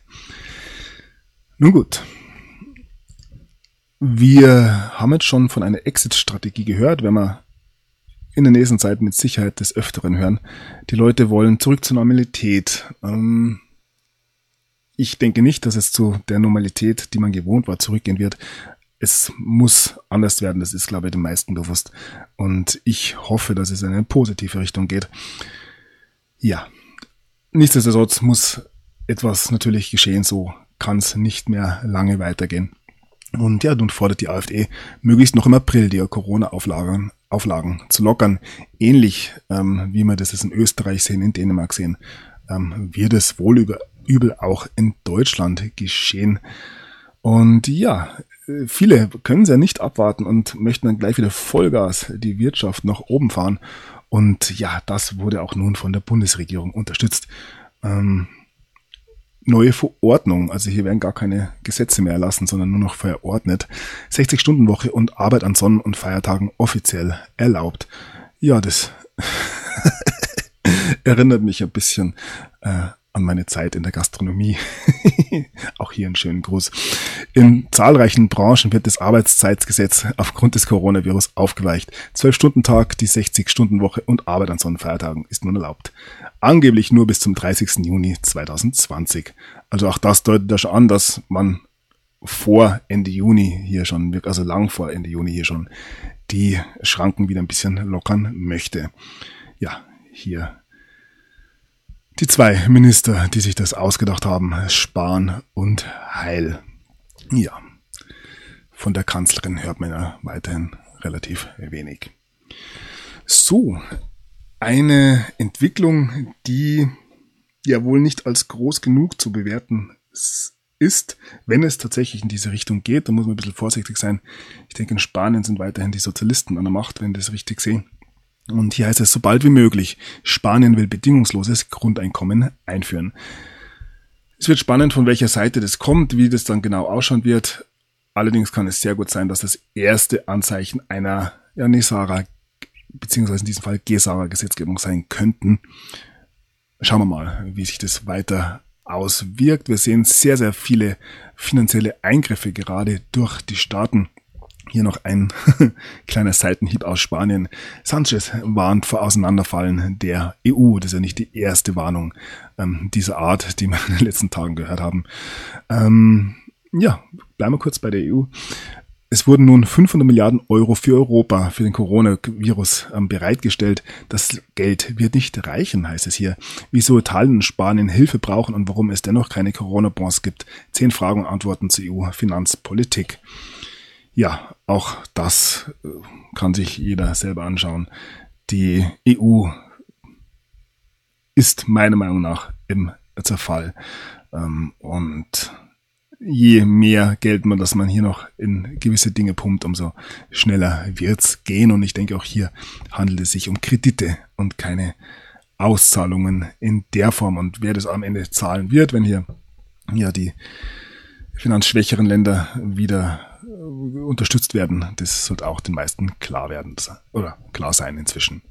Nun gut. Wir haben jetzt schon von einer Exit-Strategie gehört, wenn wir in der nächsten Zeit mit Sicherheit des Öfteren hören. Die Leute wollen zurück zur Normalität. Ähm, ich denke nicht, dass es zu der Normalität, die man gewohnt war, zurückgehen wird. Es muss anders werden, das ist, glaube ich, den meisten bewusst. Und ich hoffe, dass es in eine positive Richtung geht. Ja, nichtsdestotrotz muss etwas natürlich geschehen, so kann es nicht mehr lange weitergehen. Und ja, nun fordert die AfD möglichst noch im April die Corona-Auflagen Auflagen zu lockern. Ähnlich ähm, wie wir das in Österreich sehen, in Dänemark sehen, ähm, wird es wohl über, übel auch in Deutschland geschehen. Und ja, viele können es ja nicht abwarten und möchten dann gleich wieder Vollgas die Wirtschaft nach oben fahren. Und ja, das wurde auch nun von der Bundesregierung unterstützt. Ähm, neue Verordnung, also hier werden gar keine Gesetze mehr erlassen, sondern nur noch verordnet. 60-Stunden-Woche und Arbeit an Sonnen- und Feiertagen offiziell erlaubt. Ja, das erinnert mich ein bisschen äh, an meine Zeit in der Gastronomie. Auch hier einen schönen Gruß. In zahlreichen Branchen wird das Arbeitszeitgesetz aufgrund des Coronavirus aufgeweicht. Zwölf Stunden Tag, die 60-Stunden-Woche und Arbeit an Sonnenfeiertagen ist nun erlaubt. Angeblich nur bis zum 30. Juni 2020. Also auch das deutet ja schon an, dass man vor Ende Juni hier schon, also lang vor Ende Juni hier schon die Schranken wieder ein bisschen lockern möchte. Ja, hier die zwei Minister, die sich das ausgedacht haben, Spahn und Heil. Ja, von der Kanzlerin hört man ja weiterhin relativ wenig. So, eine Entwicklung, die ja wohl nicht als groß genug zu bewerten ist, wenn es tatsächlich in diese Richtung geht. Da muss man ein bisschen vorsichtig sein. Ich denke, in Spanien sind weiterhin die Sozialisten an der Macht, wenn ich das richtig sehe. Und hier heißt es so bald wie möglich, Spanien will bedingungsloses Grundeinkommen einführen. Es wird spannend, von welcher Seite das kommt, wie das dann genau ausschauen wird. Allerdings kann es sehr gut sein, dass das erste Anzeichen einer ja, Nesara beziehungsweise in diesem Fall Gesara-Gesetzgebung sein könnten. Schauen wir mal, wie sich das weiter auswirkt. Wir sehen sehr, sehr viele finanzielle Eingriffe gerade durch die Staaten hier noch ein kleiner Seitenhieb aus Spanien. Sanchez warnt vor Auseinanderfallen der EU. Das ist ja nicht die erste Warnung ähm, dieser Art, die wir in den letzten Tagen gehört haben. Ähm, ja, bleiben wir kurz bei der EU. Es wurden nun 500 Milliarden Euro für Europa, für den Coronavirus ähm, bereitgestellt. Das Geld wird nicht reichen, heißt es hier. Wieso Italien und Spanien Hilfe brauchen und warum es dennoch keine Corona-Bonds gibt. Zehn Fragen und Antworten zur EU-Finanzpolitik ja, auch das äh, kann sich jeder selber anschauen. Die EU ist meiner Meinung nach im Zerfall. Ähm, und je mehr Geld man, dass man hier noch in gewisse Dinge pumpt, umso schneller wird's gehen. Und ich denke auch hier handelt es sich um Kredite und keine Auszahlungen in der Form. Und wer das am Ende zahlen wird, wenn hier ja die finanzschwächeren Länder wieder unterstützt werden. Das sollte auch den meisten klar werden oder klar sein inzwischen.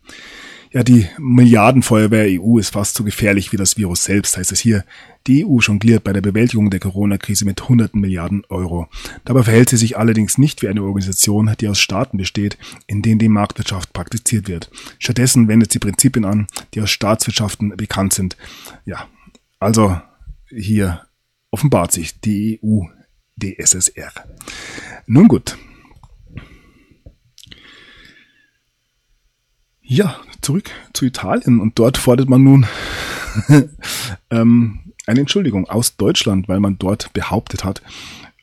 Ja, die Milliardenfeuerwehr EU ist fast so gefährlich wie das Virus selbst, heißt es hier. Die EU jongliert bei der Bewältigung der Corona-Krise mit hunderten Milliarden Euro. Dabei verhält sie sich allerdings nicht wie eine Organisation, die aus Staaten besteht, in denen die Marktwirtschaft praktiziert wird. Stattdessen wendet sie Prinzipien an, die aus Staatswirtschaften bekannt sind. Ja, also hier offenbart sich die EU DSSR. Nun gut. Ja, zurück zu Italien und dort fordert man nun ähm, eine Entschuldigung aus Deutschland, weil man dort behauptet hat,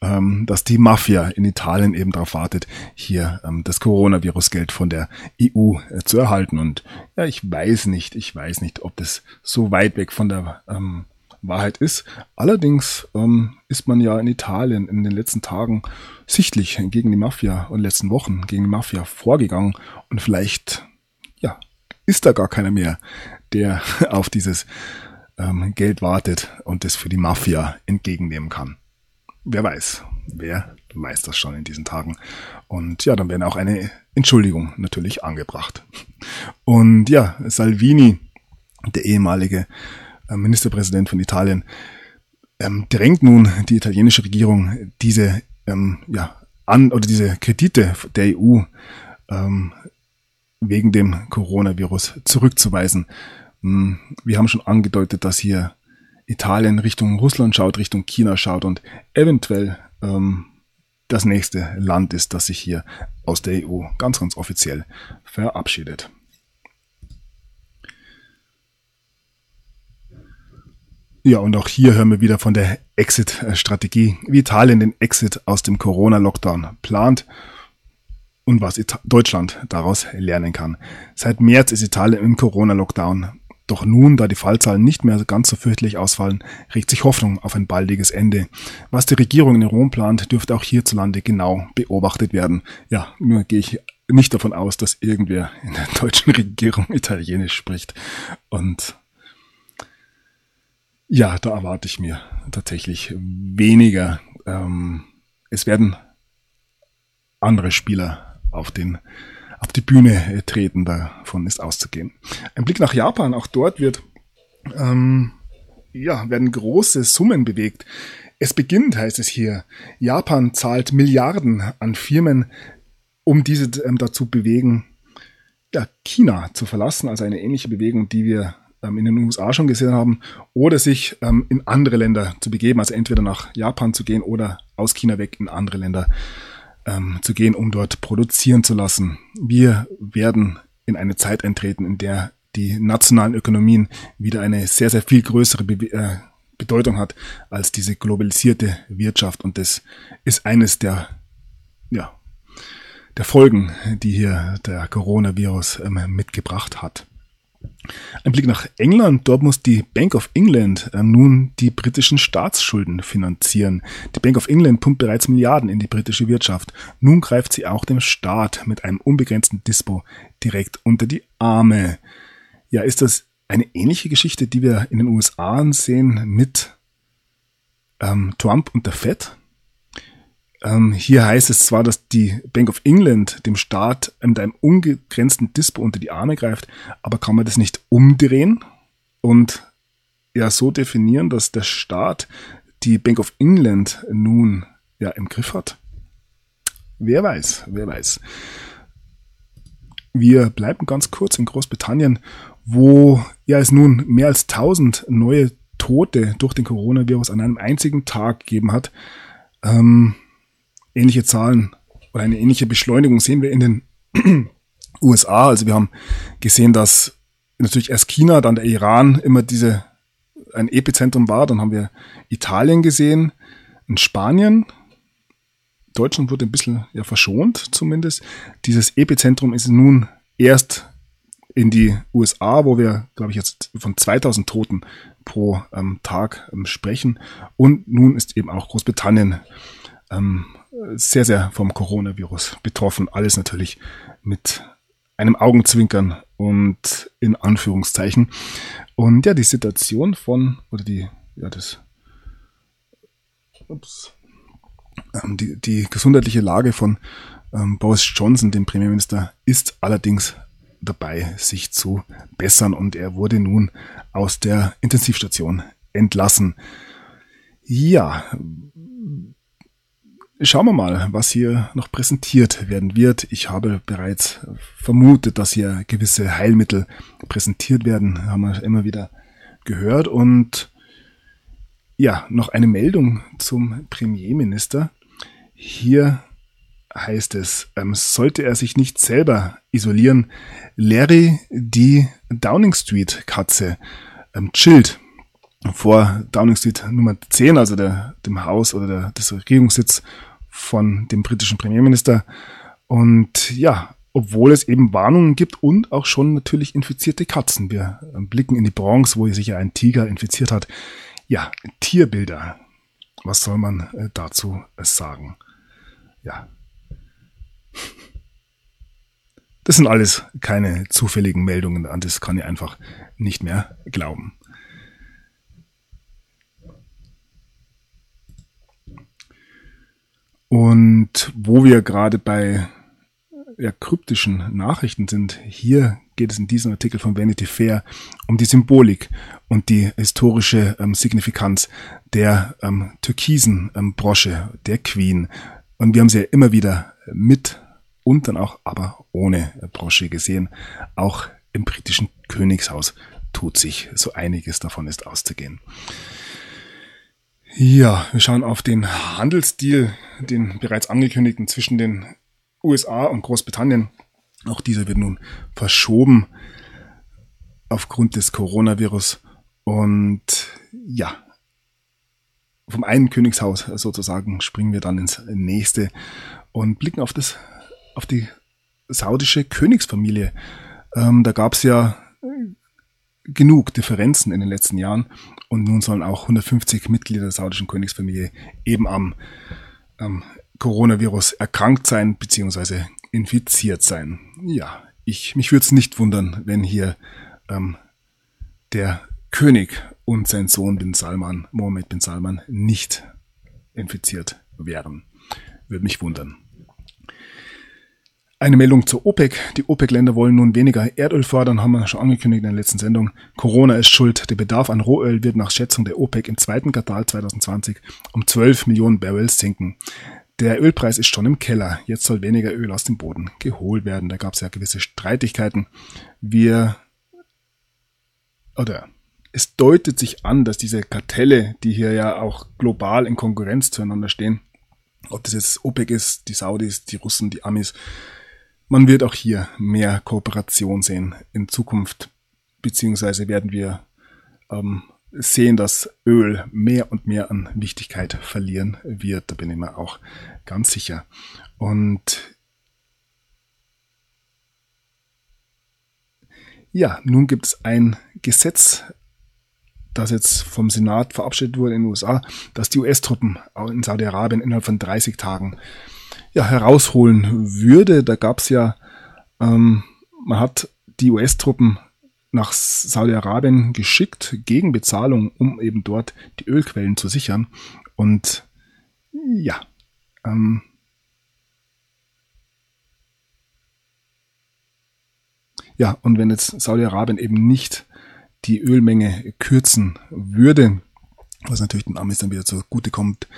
ähm, dass die Mafia in Italien eben darauf wartet, hier ähm, das Coronavirus-Geld von der EU äh, zu erhalten. Und ja, ich weiß nicht, ich weiß nicht, ob das so weit weg von der ähm, Wahrheit ist. Allerdings ähm, ist man ja in Italien in den letzten Tagen sichtlich gegen die Mafia und letzten Wochen gegen die Mafia vorgegangen und vielleicht, ja, ist da gar keiner mehr, der auf dieses ähm, Geld wartet und das für die Mafia entgegennehmen kann. Wer weiß, wer weiß das schon in diesen Tagen. Und ja, dann wäre auch eine Entschuldigung natürlich angebracht. Und ja, Salvini, der ehemalige Ministerpräsident von Italien, ähm, drängt nun die italienische Regierung diese ähm, ja, an oder diese Kredite der EU ähm, wegen dem Coronavirus zurückzuweisen. Hm, wir haben schon angedeutet, dass hier Italien Richtung Russland schaut, Richtung China schaut und eventuell ähm, das nächste Land ist, das sich hier aus der EU ganz, ganz offiziell verabschiedet. Ja, und auch hier hören wir wieder von der Exit-Strategie, wie Italien den Exit aus dem Corona-Lockdown plant und was Deutschland daraus lernen kann. Seit März ist Italien im Corona-Lockdown. Doch nun, da die Fallzahlen nicht mehr ganz so fürchterlich ausfallen, regt sich Hoffnung auf ein baldiges Ende. Was die Regierung in Rom plant, dürfte auch hierzulande genau beobachtet werden. Ja, nur gehe ich nicht davon aus, dass irgendwer in der deutschen Regierung Italienisch spricht. Und ja, da erwarte ich mir tatsächlich weniger. Ähm, es werden andere Spieler auf den auf die Bühne treten, davon ist auszugehen. Ein Blick nach Japan, auch dort wird ähm, ja, werden große Summen bewegt. Es beginnt, heißt es hier. Japan zahlt Milliarden an Firmen, um diese ähm, dazu bewegen, ja, China zu verlassen, also eine ähnliche Bewegung, die wir in den USA schon gesehen haben, oder sich ähm, in andere Länder zu begeben, also entweder nach Japan zu gehen oder aus China weg in andere Länder ähm, zu gehen, um dort produzieren zu lassen. Wir werden in eine Zeit eintreten, in der die nationalen Ökonomien wieder eine sehr, sehr viel größere Be äh, Bedeutung hat als diese globalisierte Wirtschaft. Und das ist eines der, ja, der Folgen, die hier der Coronavirus ähm, mitgebracht hat. Ein Blick nach England. Dort muss die Bank of England äh, nun die britischen Staatsschulden finanzieren. Die Bank of England pumpt bereits Milliarden in die britische Wirtschaft. Nun greift sie auch dem Staat mit einem unbegrenzten Dispo direkt unter die Arme. Ja, ist das eine ähnliche Geschichte, die wir in den USA sehen mit ähm, Trump und der Fed? Ähm, hier heißt es zwar, dass die Bank of England dem Staat mit einem ungegrenzten Dispo unter die Arme greift, aber kann man das nicht umdrehen und ja so definieren, dass der Staat die Bank of England nun ja im Griff hat? Wer weiß, wer weiß. Wir bleiben ganz kurz in Großbritannien, wo ja es nun mehr als 1000 neue Tote durch den Coronavirus an einem einzigen Tag gegeben hat. Ähm, ähnliche Zahlen oder eine ähnliche Beschleunigung sehen wir in den USA. Also wir haben gesehen, dass natürlich erst China, dann der Iran immer diese ein Epizentrum war. Dann haben wir Italien gesehen, in Spanien. Deutschland wurde ein bisschen ja, verschont zumindest. Dieses Epizentrum ist nun erst in die USA, wo wir, glaube ich, jetzt von 2000 Toten pro ähm, Tag ähm, sprechen. Und nun ist eben auch Großbritannien ähm, sehr, sehr vom Coronavirus betroffen. Alles natürlich mit einem Augenzwinkern und in Anführungszeichen. Und ja, die Situation von, oder die, ja, das, ups, ähm, die, die gesundheitliche Lage von ähm, Boris Johnson, dem Premierminister, ist allerdings dabei, sich zu bessern und er wurde nun aus der Intensivstation entlassen. Ja, Schauen wir mal, was hier noch präsentiert werden wird. Ich habe bereits vermutet, dass hier gewisse Heilmittel präsentiert werden, haben wir immer wieder gehört. Und ja, noch eine Meldung zum Premierminister. Hier heißt es, ähm, sollte er sich nicht selber isolieren, Larry die Downing Street Katze ähm, chillt vor Downing Street Nummer 10, also der, dem Haus oder der, des Regierungssitz von dem britischen Premierminister. Und ja, obwohl es eben Warnungen gibt und auch schon natürlich infizierte Katzen. Wir blicken in die Bronx, wo sich ja ein Tiger infiziert hat. Ja, Tierbilder. Was soll man äh, dazu sagen? Ja. Das sind alles keine zufälligen Meldungen, an das kann ich einfach nicht mehr glauben. Und wo wir gerade bei ja, kryptischen Nachrichten sind. Hier geht es in diesem Artikel von Vanity Fair um die Symbolik und die historische ähm, Signifikanz der ähm, türkisen ähm, Brosche, der Queen. Und wir haben sie ja immer wieder mit und dann auch aber ohne Brosche gesehen. Auch im britischen Königshaus tut sich so einiges davon ist auszugehen. Ja, wir schauen auf den Handelsdeal, den bereits angekündigten zwischen den USA und Großbritannien. Auch dieser wird nun verschoben aufgrund des Coronavirus. Und ja, vom einen Königshaus sozusagen springen wir dann ins nächste und blicken auf das, auf die saudische Königsfamilie. Ähm, da gab es ja genug Differenzen in den letzten Jahren und nun sollen auch 150 Mitglieder der saudischen Königsfamilie eben am, am Coronavirus erkrankt sein bzw. infiziert sein. Ja, ich mich würde es nicht wundern, wenn hier ähm, der König und sein Sohn bin Salman, Mohammed bin Salman, nicht infiziert wären. Würde mich wundern. Eine Meldung zur OPEC. Die OPEC-Länder wollen nun weniger Erdöl fördern, haben wir schon angekündigt in der letzten Sendung. Corona ist schuld. Der Bedarf an Rohöl wird nach Schätzung der OPEC im zweiten Quartal 2020 um 12 Millionen Barrels sinken. Der Ölpreis ist schon im Keller. Jetzt soll weniger Öl aus dem Boden geholt werden. Da gab es ja gewisse Streitigkeiten. Wir oder es deutet sich an, dass diese Kartelle, die hier ja auch global in Konkurrenz zueinander stehen, ob das jetzt OPEC ist, die Saudis, die Russen, die Amis, man wird auch hier mehr Kooperation sehen in Zukunft, beziehungsweise werden wir ähm, sehen, dass Öl mehr und mehr an Wichtigkeit verlieren wird. Da bin ich mir auch ganz sicher. Und ja, nun gibt es ein Gesetz, das jetzt vom Senat verabschiedet wurde in den USA, dass die US-Truppen in Saudi-Arabien innerhalb von 30 Tagen ja, herausholen würde. Da gab es ja, ähm, man hat die US-Truppen nach Saudi-Arabien geschickt gegen Bezahlung, um eben dort die Ölquellen zu sichern. Und ja, ähm, ja, und wenn jetzt Saudi-Arabien eben nicht die Ölmenge kürzen würde, was natürlich den Amis dann wieder zugute kommt,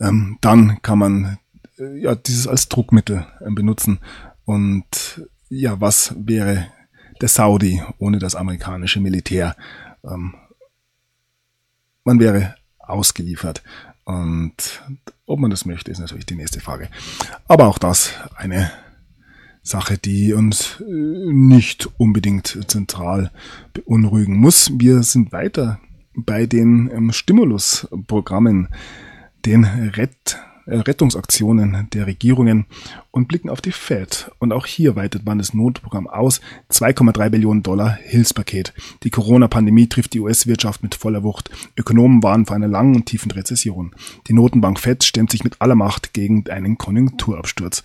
ähm, dann kann man ja, dieses als Druckmittel äh, benutzen. Und ja, was wäre der Saudi ohne das amerikanische Militär? Ähm, man wäre ausgeliefert. Und ob man das möchte, ist natürlich die nächste Frage. Aber auch das eine Sache, die uns äh, nicht unbedingt zentral beunruhigen muss. Wir sind weiter bei den ähm, Stimulusprogrammen, den Rett äh, Rettungsaktionen der Regierungen und blicken auf die Fed. Und auch hier weitet man das Notprogramm aus. 2,3 Billionen Dollar Hilfspaket. Die Corona-Pandemie trifft die US-Wirtschaft mit voller Wucht. Ökonomen warnen vor einer langen und tiefen Rezession. Die Notenbank Fed stemmt sich mit aller Macht gegen einen Konjunkturabsturz.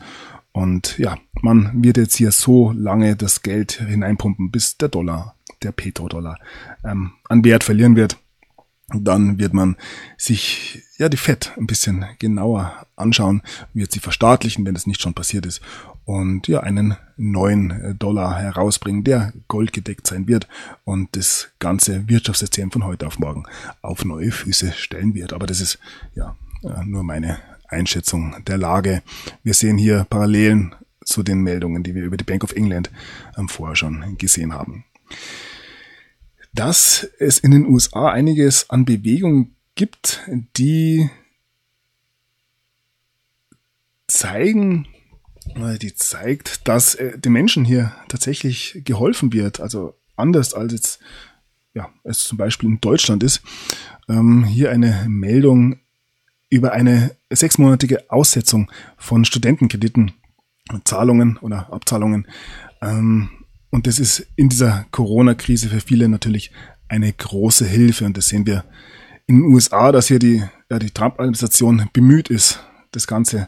Und ja, man wird jetzt hier so lange das Geld hineinpumpen, bis der Dollar, der Petrodollar, ähm, an Wert verlieren wird dann wird man sich ja die FED ein bisschen genauer anschauen, wird sie verstaatlichen, wenn es nicht schon passiert ist, und ja einen neuen Dollar herausbringen, der goldgedeckt sein wird und das ganze Wirtschaftssystem von heute auf morgen auf neue Füße stellen wird. Aber das ist ja nur meine Einschätzung der Lage. Wir sehen hier Parallelen zu den Meldungen, die wir über die Bank of England vorher schon gesehen haben dass es in den USA einiges an Bewegung gibt, die zeigen, die zeigt, dass äh, den Menschen hier tatsächlich geholfen wird. Also anders als jetzt, ja, es zum Beispiel in Deutschland ist. Ähm, hier eine Meldung über eine sechsmonatige Aussetzung von Studentenkrediten, Zahlungen oder Abzahlungen. Ähm, und das ist in dieser Corona-Krise für viele natürlich eine große Hilfe. Und das sehen wir in den USA, dass hier die, ja, die Trump-Administration bemüht ist, das Ganze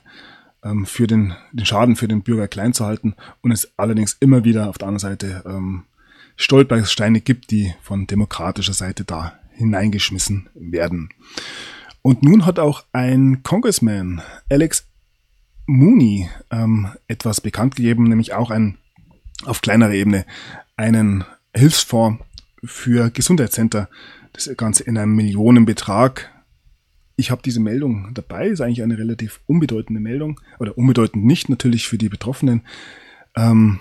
ähm, für den, den Schaden für den Bürger klein zu halten und es allerdings immer wieder auf der anderen Seite ähm, Stolpersteine gibt, die von demokratischer Seite da hineingeschmissen werden. Und nun hat auch ein Congressman, Alex Mooney ähm, etwas bekannt gegeben, nämlich auch ein auf kleinerer Ebene einen Hilfsfonds für Gesundheitscenter. Das Ganze in einem Millionenbetrag. Ich habe diese Meldung dabei, ist eigentlich eine relativ unbedeutende Meldung oder unbedeutend nicht natürlich für die Betroffenen. Ähm,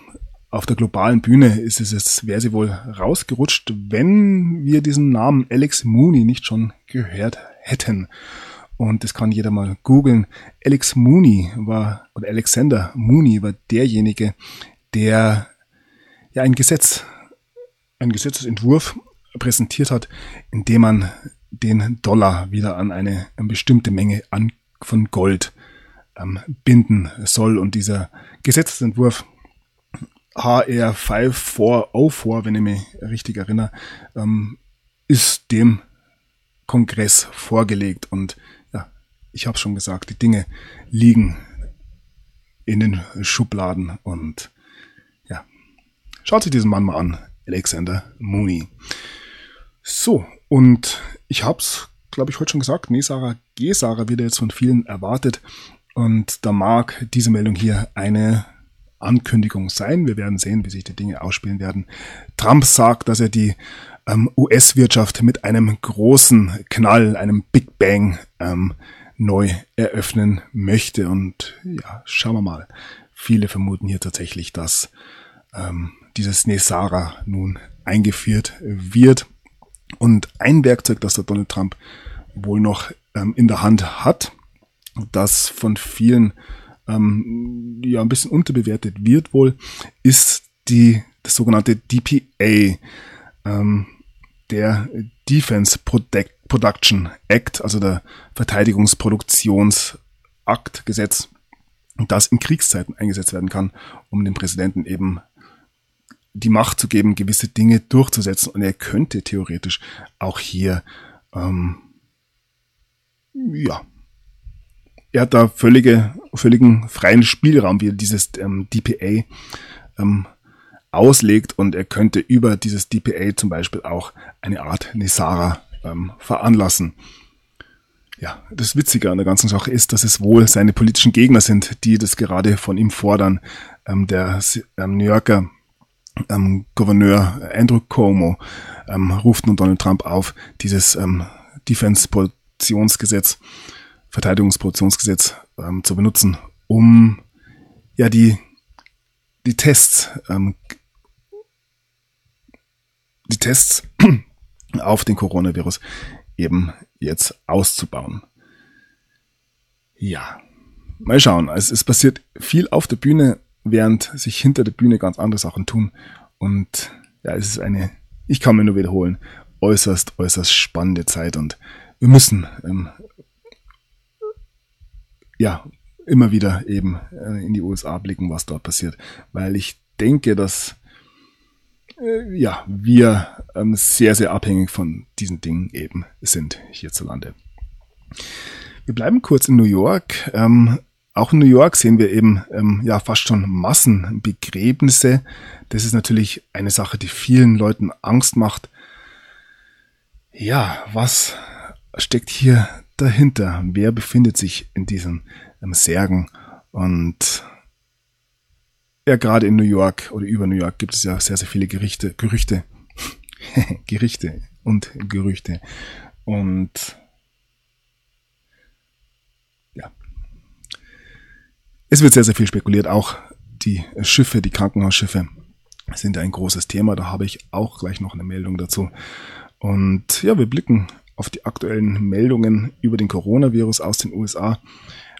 auf der globalen Bühne ist es jetzt, wäre sie wohl rausgerutscht, wenn wir diesen Namen Alex Mooney nicht schon gehört hätten. Und das kann jeder mal googeln. Alex Mooney war, oder Alexander Mooney war derjenige, der ja ein Gesetz, ein Gesetzesentwurf präsentiert hat, in dem man den Dollar wieder an eine, eine bestimmte Menge an, von Gold ähm, binden soll. Und dieser Gesetzesentwurf HR5404, wenn ich mich richtig erinnere, ähm, ist dem Kongress vorgelegt. Und ja, ich habe schon gesagt, die Dinge liegen in den Schubladen und schaut sich diesen Mann mal an, Alexander Mooney. So, und ich habe es, glaube ich, heute schon gesagt, nee, Sarah G. Sarah wird jetzt von vielen erwartet. Und da mag diese Meldung hier eine Ankündigung sein. Wir werden sehen, wie sich die Dinge ausspielen werden. Trump sagt, dass er die ähm, US-Wirtschaft mit einem großen Knall, einem Big Bang ähm, neu eröffnen möchte. Und ja, schauen wir mal. Viele vermuten hier tatsächlich, dass ähm, dieses Nesara nun eingeführt wird. Und ein Werkzeug, das der Donald Trump wohl noch ähm, in der Hand hat, das von vielen ähm, ja ein bisschen unterbewertet wird wohl, ist die das sogenannte DPA, ähm, der Defense Protect, Production Act, also der Verteidigungsproduktionsakt Gesetz, das in Kriegszeiten eingesetzt werden kann, um dem Präsidenten eben die Macht zu geben, gewisse Dinge durchzusetzen. Und er könnte theoretisch auch hier ähm, ja er hat da völlige, völligen freien Spielraum, wie er dieses ähm, DPA ähm, auslegt und er könnte über dieses DPA zum Beispiel auch eine Art Nesara ähm, veranlassen. Ja, das Witzige an der ganzen Sache ist, dass es wohl seine politischen Gegner sind, die das gerade von ihm fordern. Ähm, der ähm, New Yorker ähm, Gouverneur Andrew Cuomo ähm, ruft nun Donald Trump auf, dieses ähm, Defense-Produktionsgesetz Verteidigungsproduktionsgesetz ähm, zu benutzen, um ja die, die Tests, ähm, die Tests auf den Coronavirus eben jetzt auszubauen. Ja, mal schauen. Es, es passiert viel auf der Bühne, während sich hinter der Bühne ganz andere Sachen tun. Und ja, es ist eine, ich kann mir nur wiederholen, äußerst, äußerst spannende Zeit und wir müssen ähm, ja, immer wieder eben äh, in die USA blicken, was dort passiert. Weil ich denke, dass äh, ja, wir ähm, sehr, sehr abhängig von diesen Dingen eben sind hierzulande. Wir bleiben kurz in New York. Ähm, auch in New York sehen wir eben ähm, ja fast schon Massenbegräbnisse. Das ist natürlich eine Sache, die vielen Leuten Angst macht. Ja, was steckt hier dahinter? Wer befindet sich in diesen ähm, Särgen? Und ja, gerade in New York oder über New York gibt es ja sehr, sehr viele Gerichte, Gerüchte, Gerichte und Gerüchte. Und ja, es wird sehr, sehr viel spekuliert. Auch die Schiffe, die Krankenhausschiffe sind ein großes Thema. Da habe ich auch gleich noch eine Meldung dazu. Und ja, wir blicken auf die aktuellen Meldungen über den Coronavirus aus den USA.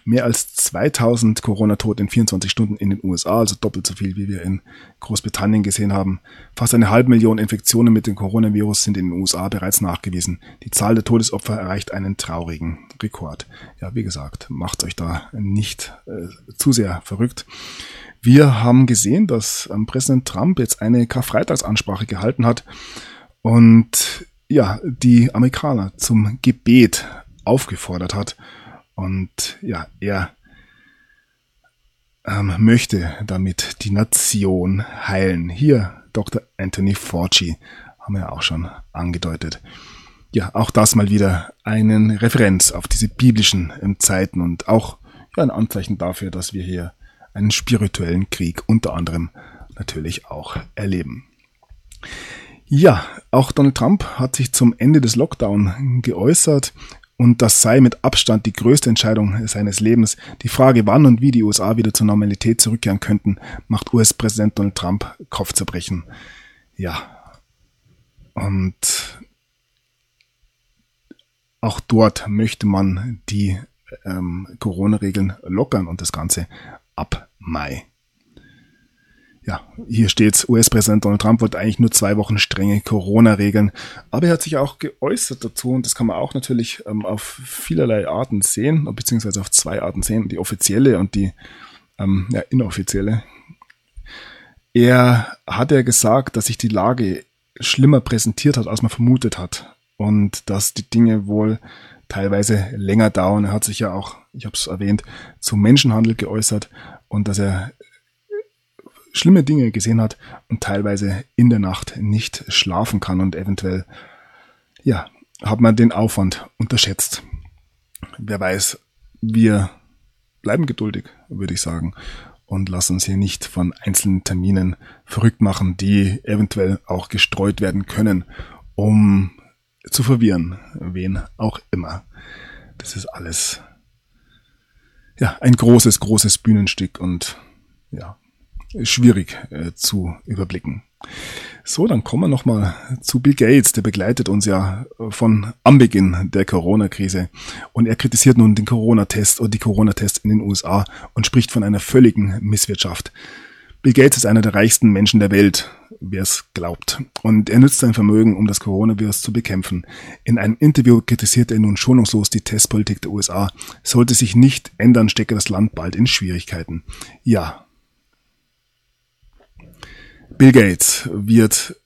Mehr als 2000 Corona-Tote in 24 Stunden in den USA, also doppelt so viel, wie wir in Großbritannien gesehen haben. Fast eine halbe Million Infektionen mit dem Coronavirus sind in den USA bereits nachgewiesen. Die Zahl der Todesopfer erreicht einen traurigen Rekord. Ja, wie gesagt, macht euch da nicht äh, zu sehr verrückt. Wir haben gesehen, dass ähm, Präsident Trump jetzt eine Karfreitagsansprache gehalten hat und ja, die Amerikaner zum Gebet aufgefordert hat. Und ja, er ähm, möchte damit die Nation heilen. Hier Dr. Anthony Fauci haben wir ja auch schon angedeutet. Ja, auch das mal wieder eine Referenz auf diese biblischen ähm, Zeiten und auch ja ein Anzeichen dafür, dass wir hier einen spirituellen Krieg unter anderem natürlich auch erleben. Ja, auch Donald Trump hat sich zum Ende des Lockdown geäußert und das sei mit Abstand die größte Entscheidung seines Lebens. Die Frage, wann und wie die USA wieder zur Normalität zurückkehren könnten, macht US-Präsident Donald Trump Kopfzerbrechen. Ja. Und auch dort möchte man die ähm, Corona-Regeln lockern und das Ganze ab Mai ja, hier steht's, US-Präsident Donald Trump wollte eigentlich nur zwei Wochen strenge Corona-Regeln, aber er hat sich auch geäußert dazu und das kann man auch natürlich ähm, auf vielerlei Arten sehen, beziehungsweise auf zwei Arten sehen, die offizielle und die ähm, ja, inoffizielle. Er hat ja gesagt, dass sich die Lage schlimmer präsentiert hat, als man vermutet hat und dass die Dinge wohl teilweise länger dauern. Er hat sich ja auch, ich habe es erwähnt, zum Menschenhandel geäußert und dass er schlimme Dinge gesehen hat und teilweise in der Nacht nicht schlafen kann und eventuell, ja, hat man den Aufwand unterschätzt. Wer weiß, wir bleiben geduldig, würde ich sagen, und lassen uns hier nicht von einzelnen Terminen verrückt machen, die eventuell auch gestreut werden können, um zu verwirren, wen auch immer. Das ist alles, ja, ein großes, großes Bühnenstück und ja, schwierig äh, zu überblicken. So, dann kommen wir nochmal zu Bill Gates. Der begleitet uns ja von Anbeginn der Corona-Krise. Und er kritisiert nun den Corona-Test oder die Corona-Tests in den USA und spricht von einer völligen Misswirtschaft. Bill Gates ist einer der reichsten Menschen der Welt, wer es glaubt. Und er nützt sein Vermögen, um das Coronavirus zu bekämpfen. In einem Interview kritisiert er nun schonungslos die Testpolitik der USA. Sollte sich nicht ändern, stecke das Land bald in Schwierigkeiten. Ja, Bill Gates wird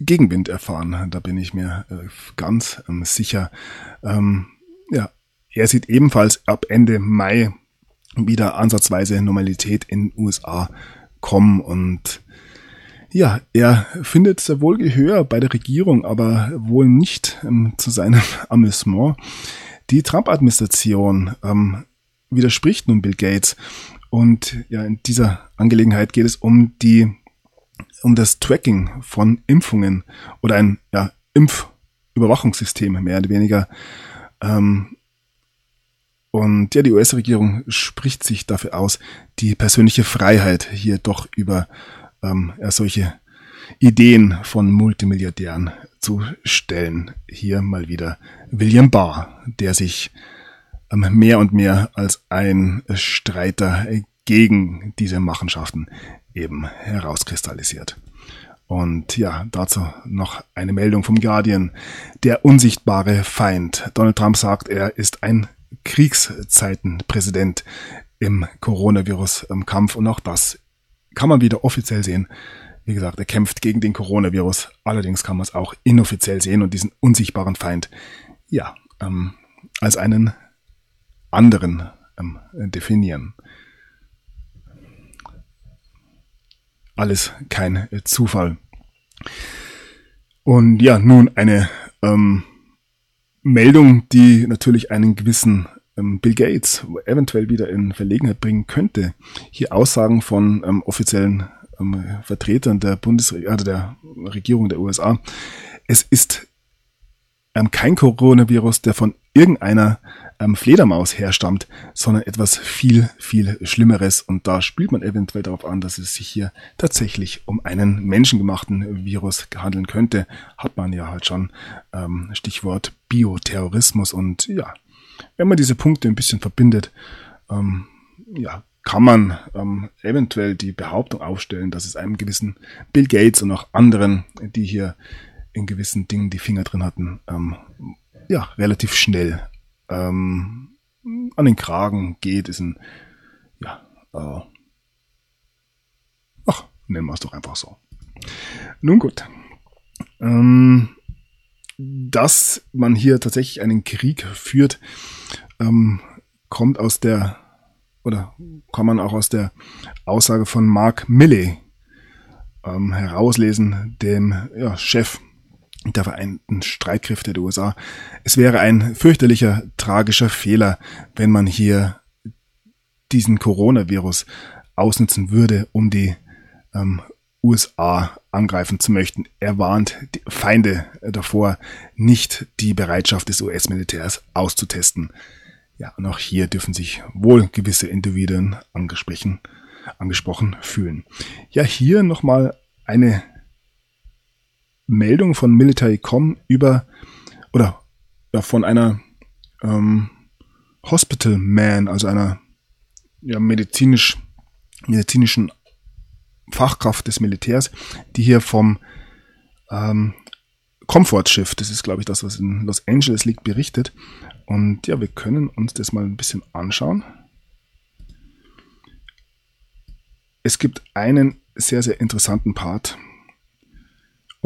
Gegenwind erfahren, da bin ich mir äh, ganz ähm, sicher. Ähm, ja, er sieht ebenfalls ab Ende Mai wieder ansatzweise Normalität in den USA kommen und ja, er findet sehr wohl Gehör bei der Regierung, aber wohl nicht ähm, zu seinem Amüsement. Die Trump-Administration ähm, widerspricht nun Bill Gates und ja, in dieser Angelegenheit geht es um die um das Tracking von Impfungen oder ein ja, Impfüberwachungssystem mehr oder weniger. Ähm, und ja, die US-Regierung spricht sich dafür aus, die persönliche Freiheit hier doch über ähm, ja, solche Ideen von Multimilliardären zu stellen. Hier mal wieder William Barr, der sich ähm, mehr und mehr als ein Streiter gegen diese Machenschaften eben herauskristallisiert. Und ja, dazu noch eine Meldung vom Guardian. Der unsichtbare Feind. Donald Trump sagt, er ist ein Kriegszeitenpräsident im Coronavirus-Kampf und auch das kann man wieder offiziell sehen. Wie gesagt, er kämpft gegen den Coronavirus. Allerdings kann man es auch inoffiziell sehen und diesen unsichtbaren Feind, ja, ähm, als einen anderen ähm, definieren. Alles kein Zufall. Und ja, nun eine ähm, Meldung, die natürlich einen gewissen ähm, Bill Gates eventuell wieder in Verlegenheit bringen könnte. Hier Aussagen von ähm, offiziellen ähm, Vertretern der Bundesregierung, also der Regierung der USA. Es ist ähm, kein Coronavirus, der von irgendeiner ähm, Fledermaus herstammt, sondern etwas viel, viel Schlimmeres. Und da spielt man eventuell darauf an, dass es sich hier tatsächlich um einen menschengemachten Virus handeln könnte. Hat man ja halt schon ähm, Stichwort Bioterrorismus. Und ja, wenn man diese Punkte ein bisschen verbindet, ähm, ja, kann man ähm, eventuell die Behauptung aufstellen, dass es einem gewissen Bill Gates und auch anderen, die hier in gewissen Dingen die Finger drin hatten, ähm, ja, relativ schnell ähm, an den Kragen geht, ist ein, ja, äh, ach, nennen wir es doch einfach so. Nun gut. Ähm, dass man hier tatsächlich einen Krieg führt, ähm, kommt aus der, oder kann man auch aus der Aussage von Mark Milley ähm, herauslesen, dem ja, Chef der Vereinten Streitkräfte der USA. Es wäre ein fürchterlicher, tragischer Fehler, wenn man hier diesen Coronavirus ausnutzen würde, um die ähm, USA angreifen zu möchten. Er warnt die Feinde davor, nicht die Bereitschaft des US-Militärs auszutesten. Ja, und auch hier dürfen sich wohl gewisse Individuen angesprochen, angesprochen fühlen. Ja, hier nochmal eine Meldung von Military.com über oder ja, von einer ähm, Hospital Man, also einer ja, medizinisch, medizinischen Fachkraft des Militärs, die hier vom ähm, Comfort-Schiff, das ist glaube ich das, was in Los Angeles liegt, berichtet. Und ja, wir können uns das mal ein bisschen anschauen. Es gibt einen sehr, sehr interessanten Part.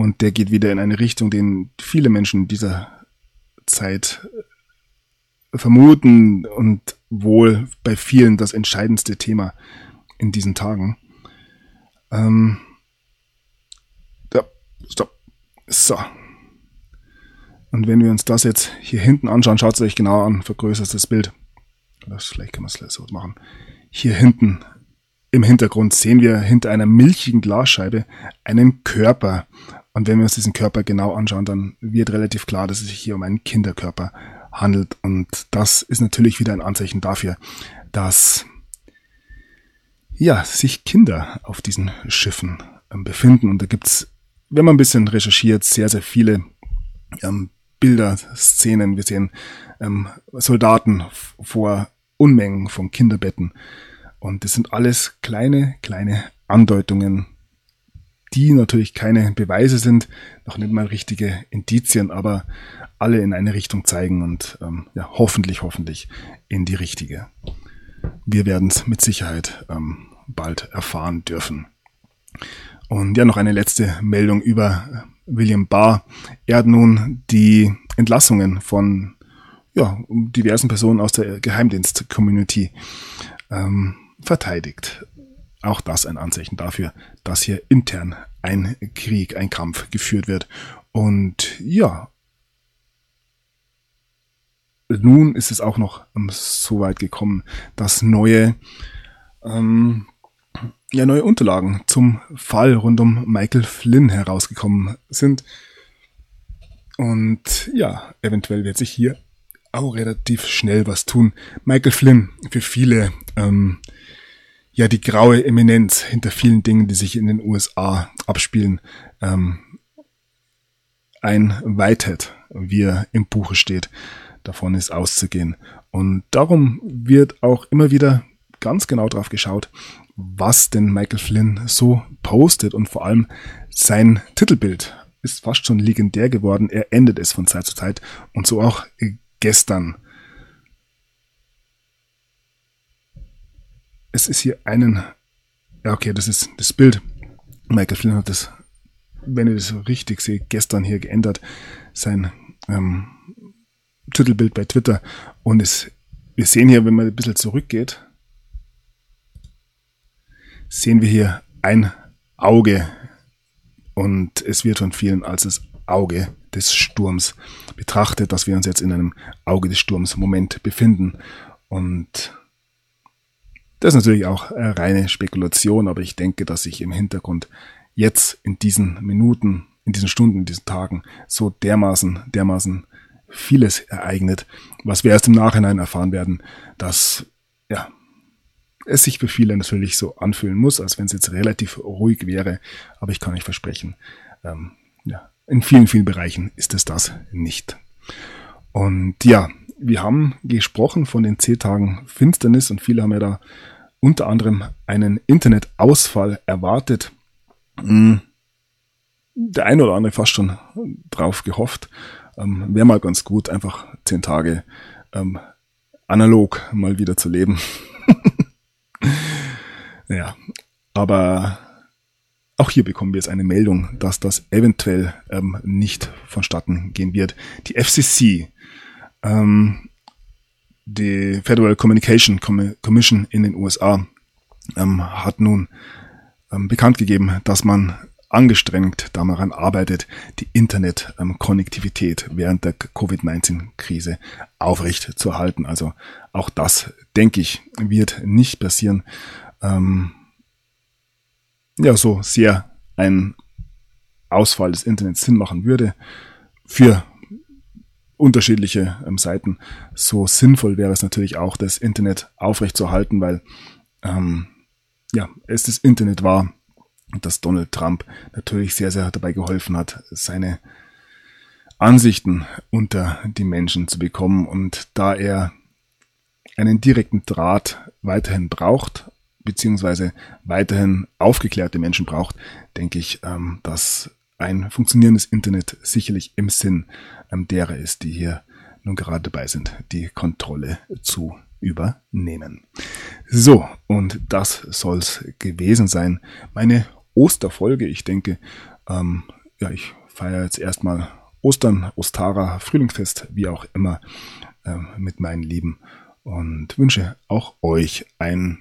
Und der geht wieder in eine Richtung, den viele Menschen dieser Zeit vermuten und wohl bei vielen das entscheidendste Thema in diesen Tagen. Ähm, ja, stopp. So. Und wenn wir uns das jetzt hier hinten anschauen, schaut es euch genau an, vergrößert das Bild. Das, vielleicht kann man es so machen. Hier hinten im Hintergrund sehen wir hinter einer milchigen Glasscheibe einen Körper. Und wenn wir uns diesen Körper genau anschauen, dann wird relativ klar, dass es sich hier um einen Kinderkörper handelt. Und das ist natürlich wieder ein Anzeichen dafür, dass ja, sich Kinder auf diesen Schiffen ähm, befinden. Und da gibt's, wenn man ein bisschen recherchiert, sehr, sehr viele ähm, Bilder, Szenen. Wir sehen ähm, Soldaten vor Unmengen von Kinderbetten. Und das sind alles kleine, kleine Andeutungen, die natürlich keine Beweise sind, noch nicht mal richtige Indizien, aber alle in eine Richtung zeigen und ähm, ja, hoffentlich, hoffentlich in die richtige. Wir werden es mit Sicherheit ähm, bald erfahren dürfen. Und ja, noch eine letzte Meldung über William Barr. Er hat nun die Entlassungen von ja, diversen Personen aus der Geheimdienst-Community ähm, verteidigt. Auch das ein Anzeichen dafür, dass hier intern ein Krieg, ein Kampf geführt wird. Und ja, nun ist es auch noch so weit gekommen, dass neue ähm, ja, neue Unterlagen zum Fall rund um Michael Flynn herausgekommen sind. Und ja, eventuell wird sich hier auch relativ schnell was tun. Michael Flynn, für viele, ähm, ja, die graue Eminenz hinter vielen Dingen, die sich in den USA abspielen. Ähm, ein Whitehead, wie er im Buche steht. Davon ist auszugehen. Und darum wird auch immer wieder ganz genau drauf geschaut, was denn Michael Flynn so postet und vor allem sein Titelbild ist fast schon legendär geworden. Er endet es von Zeit zu Zeit und so auch gestern. Es ist hier einen, ja okay, das ist das Bild. Michael Flynn hat das, wenn ich das richtig sehe, gestern hier geändert, sein ähm, Titelbild bei Twitter und es, wir sehen hier, wenn man ein bisschen zurückgeht, sehen wir hier ein Auge und es wird von vielen als das Auge des Sturms betrachtet, dass wir uns jetzt in einem Auge des Sturms Moment befinden. Und das ist natürlich auch reine Spekulation, aber ich denke, dass sich im Hintergrund jetzt in diesen Minuten, in diesen Stunden, in diesen Tagen so dermaßen, dermaßen vieles ereignet, was wir erst im Nachhinein erfahren werden, dass ja, es sich für viele natürlich so anfühlen muss, als wenn es jetzt relativ ruhig wäre. Aber ich kann euch versprechen, ähm, ja, in vielen, vielen Bereichen ist es das nicht. Und ja, wir haben gesprochen von den zehn Tagen Finsternis und viele haben ja da unter anderem einen Internetausfall erwartet. Hm, der eine oder andere fast schon drauf gehofft. Ähm, Wäre mal ganz gut, einfach zehn Tage ähm, analog mal wieder zu leben. Ja, aber auch hier bekommen wir jetzt eine Meldung, dass das eventuell ähm, nicht vonstatten gehen wird. Die FCC, ähm, die Federal Communication Commission in den USA, ähm, hat nun ähm, bekannt gegeben, dass man angestrengt daran arbeitet, die Internetkonnektivität während der Covid-19-Krise aufrecht zu erhalten. Also auch das, denke ich, wird nicht passieren. Ähm, ja, so sehr ein Ausfall des Internets Sinn machen würde für unterschiedliche ähm, Seiten. So sinnvoll wäre es natürlich auch, das Internet aufrechtzuerhalten, weil ähm, ja, es das Internet war, dass Donald Trump natürlich sehr, sehr dabei geholfen hat, seine Ansichten unter die Menschen zu bekommen. Und da er einen direkten Draht weiterhin braucht, beziehungsweise weiterhin aufgeklärte Menschen braucht, denke ich, ähm, dass ein funktionierendes Internet sicherlich im Sinn ähm, derer ist, die hier nun gerade dabei sind, die Kontrolle zu übernehmen. So, und das soll's gewesen sein. Meine Osterfolge. Ich denke, ähm, ja, ich feiere jetzt erstmal Ostern, Ostara, Frühlingsfest, wie auch immer, äh, mit meinen Lieben und wünsche auch euch ein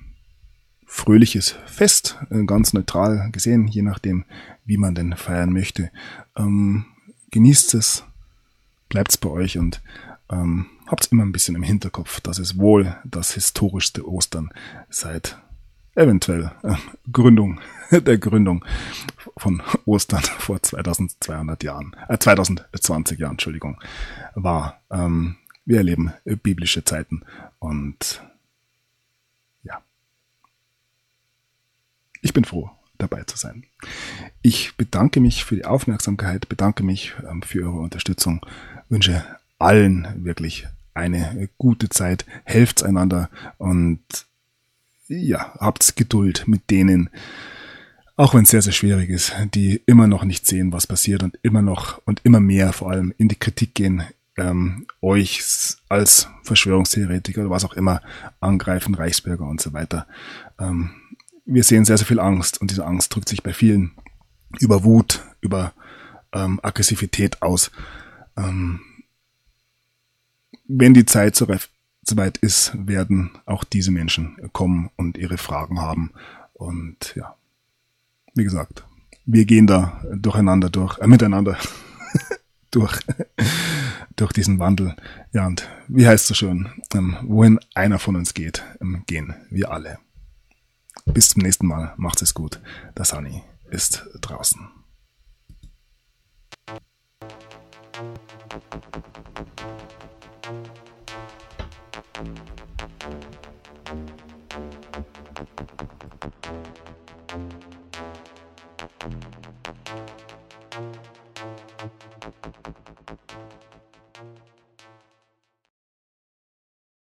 fröhliches Fest, äh, ganz neutral gesehen, je nachdem, wie man denn feiern möchte. Ähm, genießt es, bleibt's bei euch und ähm, habt immer ein bisschen im Hinterkopf, dass es wohl das historischste Ostern seit eventuell äh, Gründung der Gründung von Ostern vor 2200 Jahren, äh, 2020 Jahren, Entschuldigung, war. Ähm, wir erleben biblische Zeiten und ja, ich bin froh, dabei zu sein. Ich bedanke mich für die Aufmerksamkeit, bedanke mich ähm, für eure Unterstützung, wünsche allen wirklich eine gute Zeit, helft einander und ja, habt Geduld mit denen, auch wenn es sehr, sehr schwierig ist, die immer noch nicht sehen, was passiert und immer noch und immer mehr vor allem in die Kritik gehen, ähm, euch als Verschwörungstheoretiker oder was auch immer angreifen, Reichsbürger und so weiter. Ähm, wir sehen sehr, sehr viel Angst und diese Angst drückt sich bei vielen über Wut, über ähm, Aggressivität aus. Ähm, wenn die Zeit soweit ist, werden auch diese Menschen kommen und ihre Fragen haben. Und ja, wie gesagt, wir gehen da durcheinander durch, äh, miteinander durch, durch diesen Wandel. Ja, und wie heißt es so schön, ähm, wohin einer von uns geht, ähm, gehen wir alle. Bis zum nächsten Mal, macht es gut. Der Sunny ist draußen.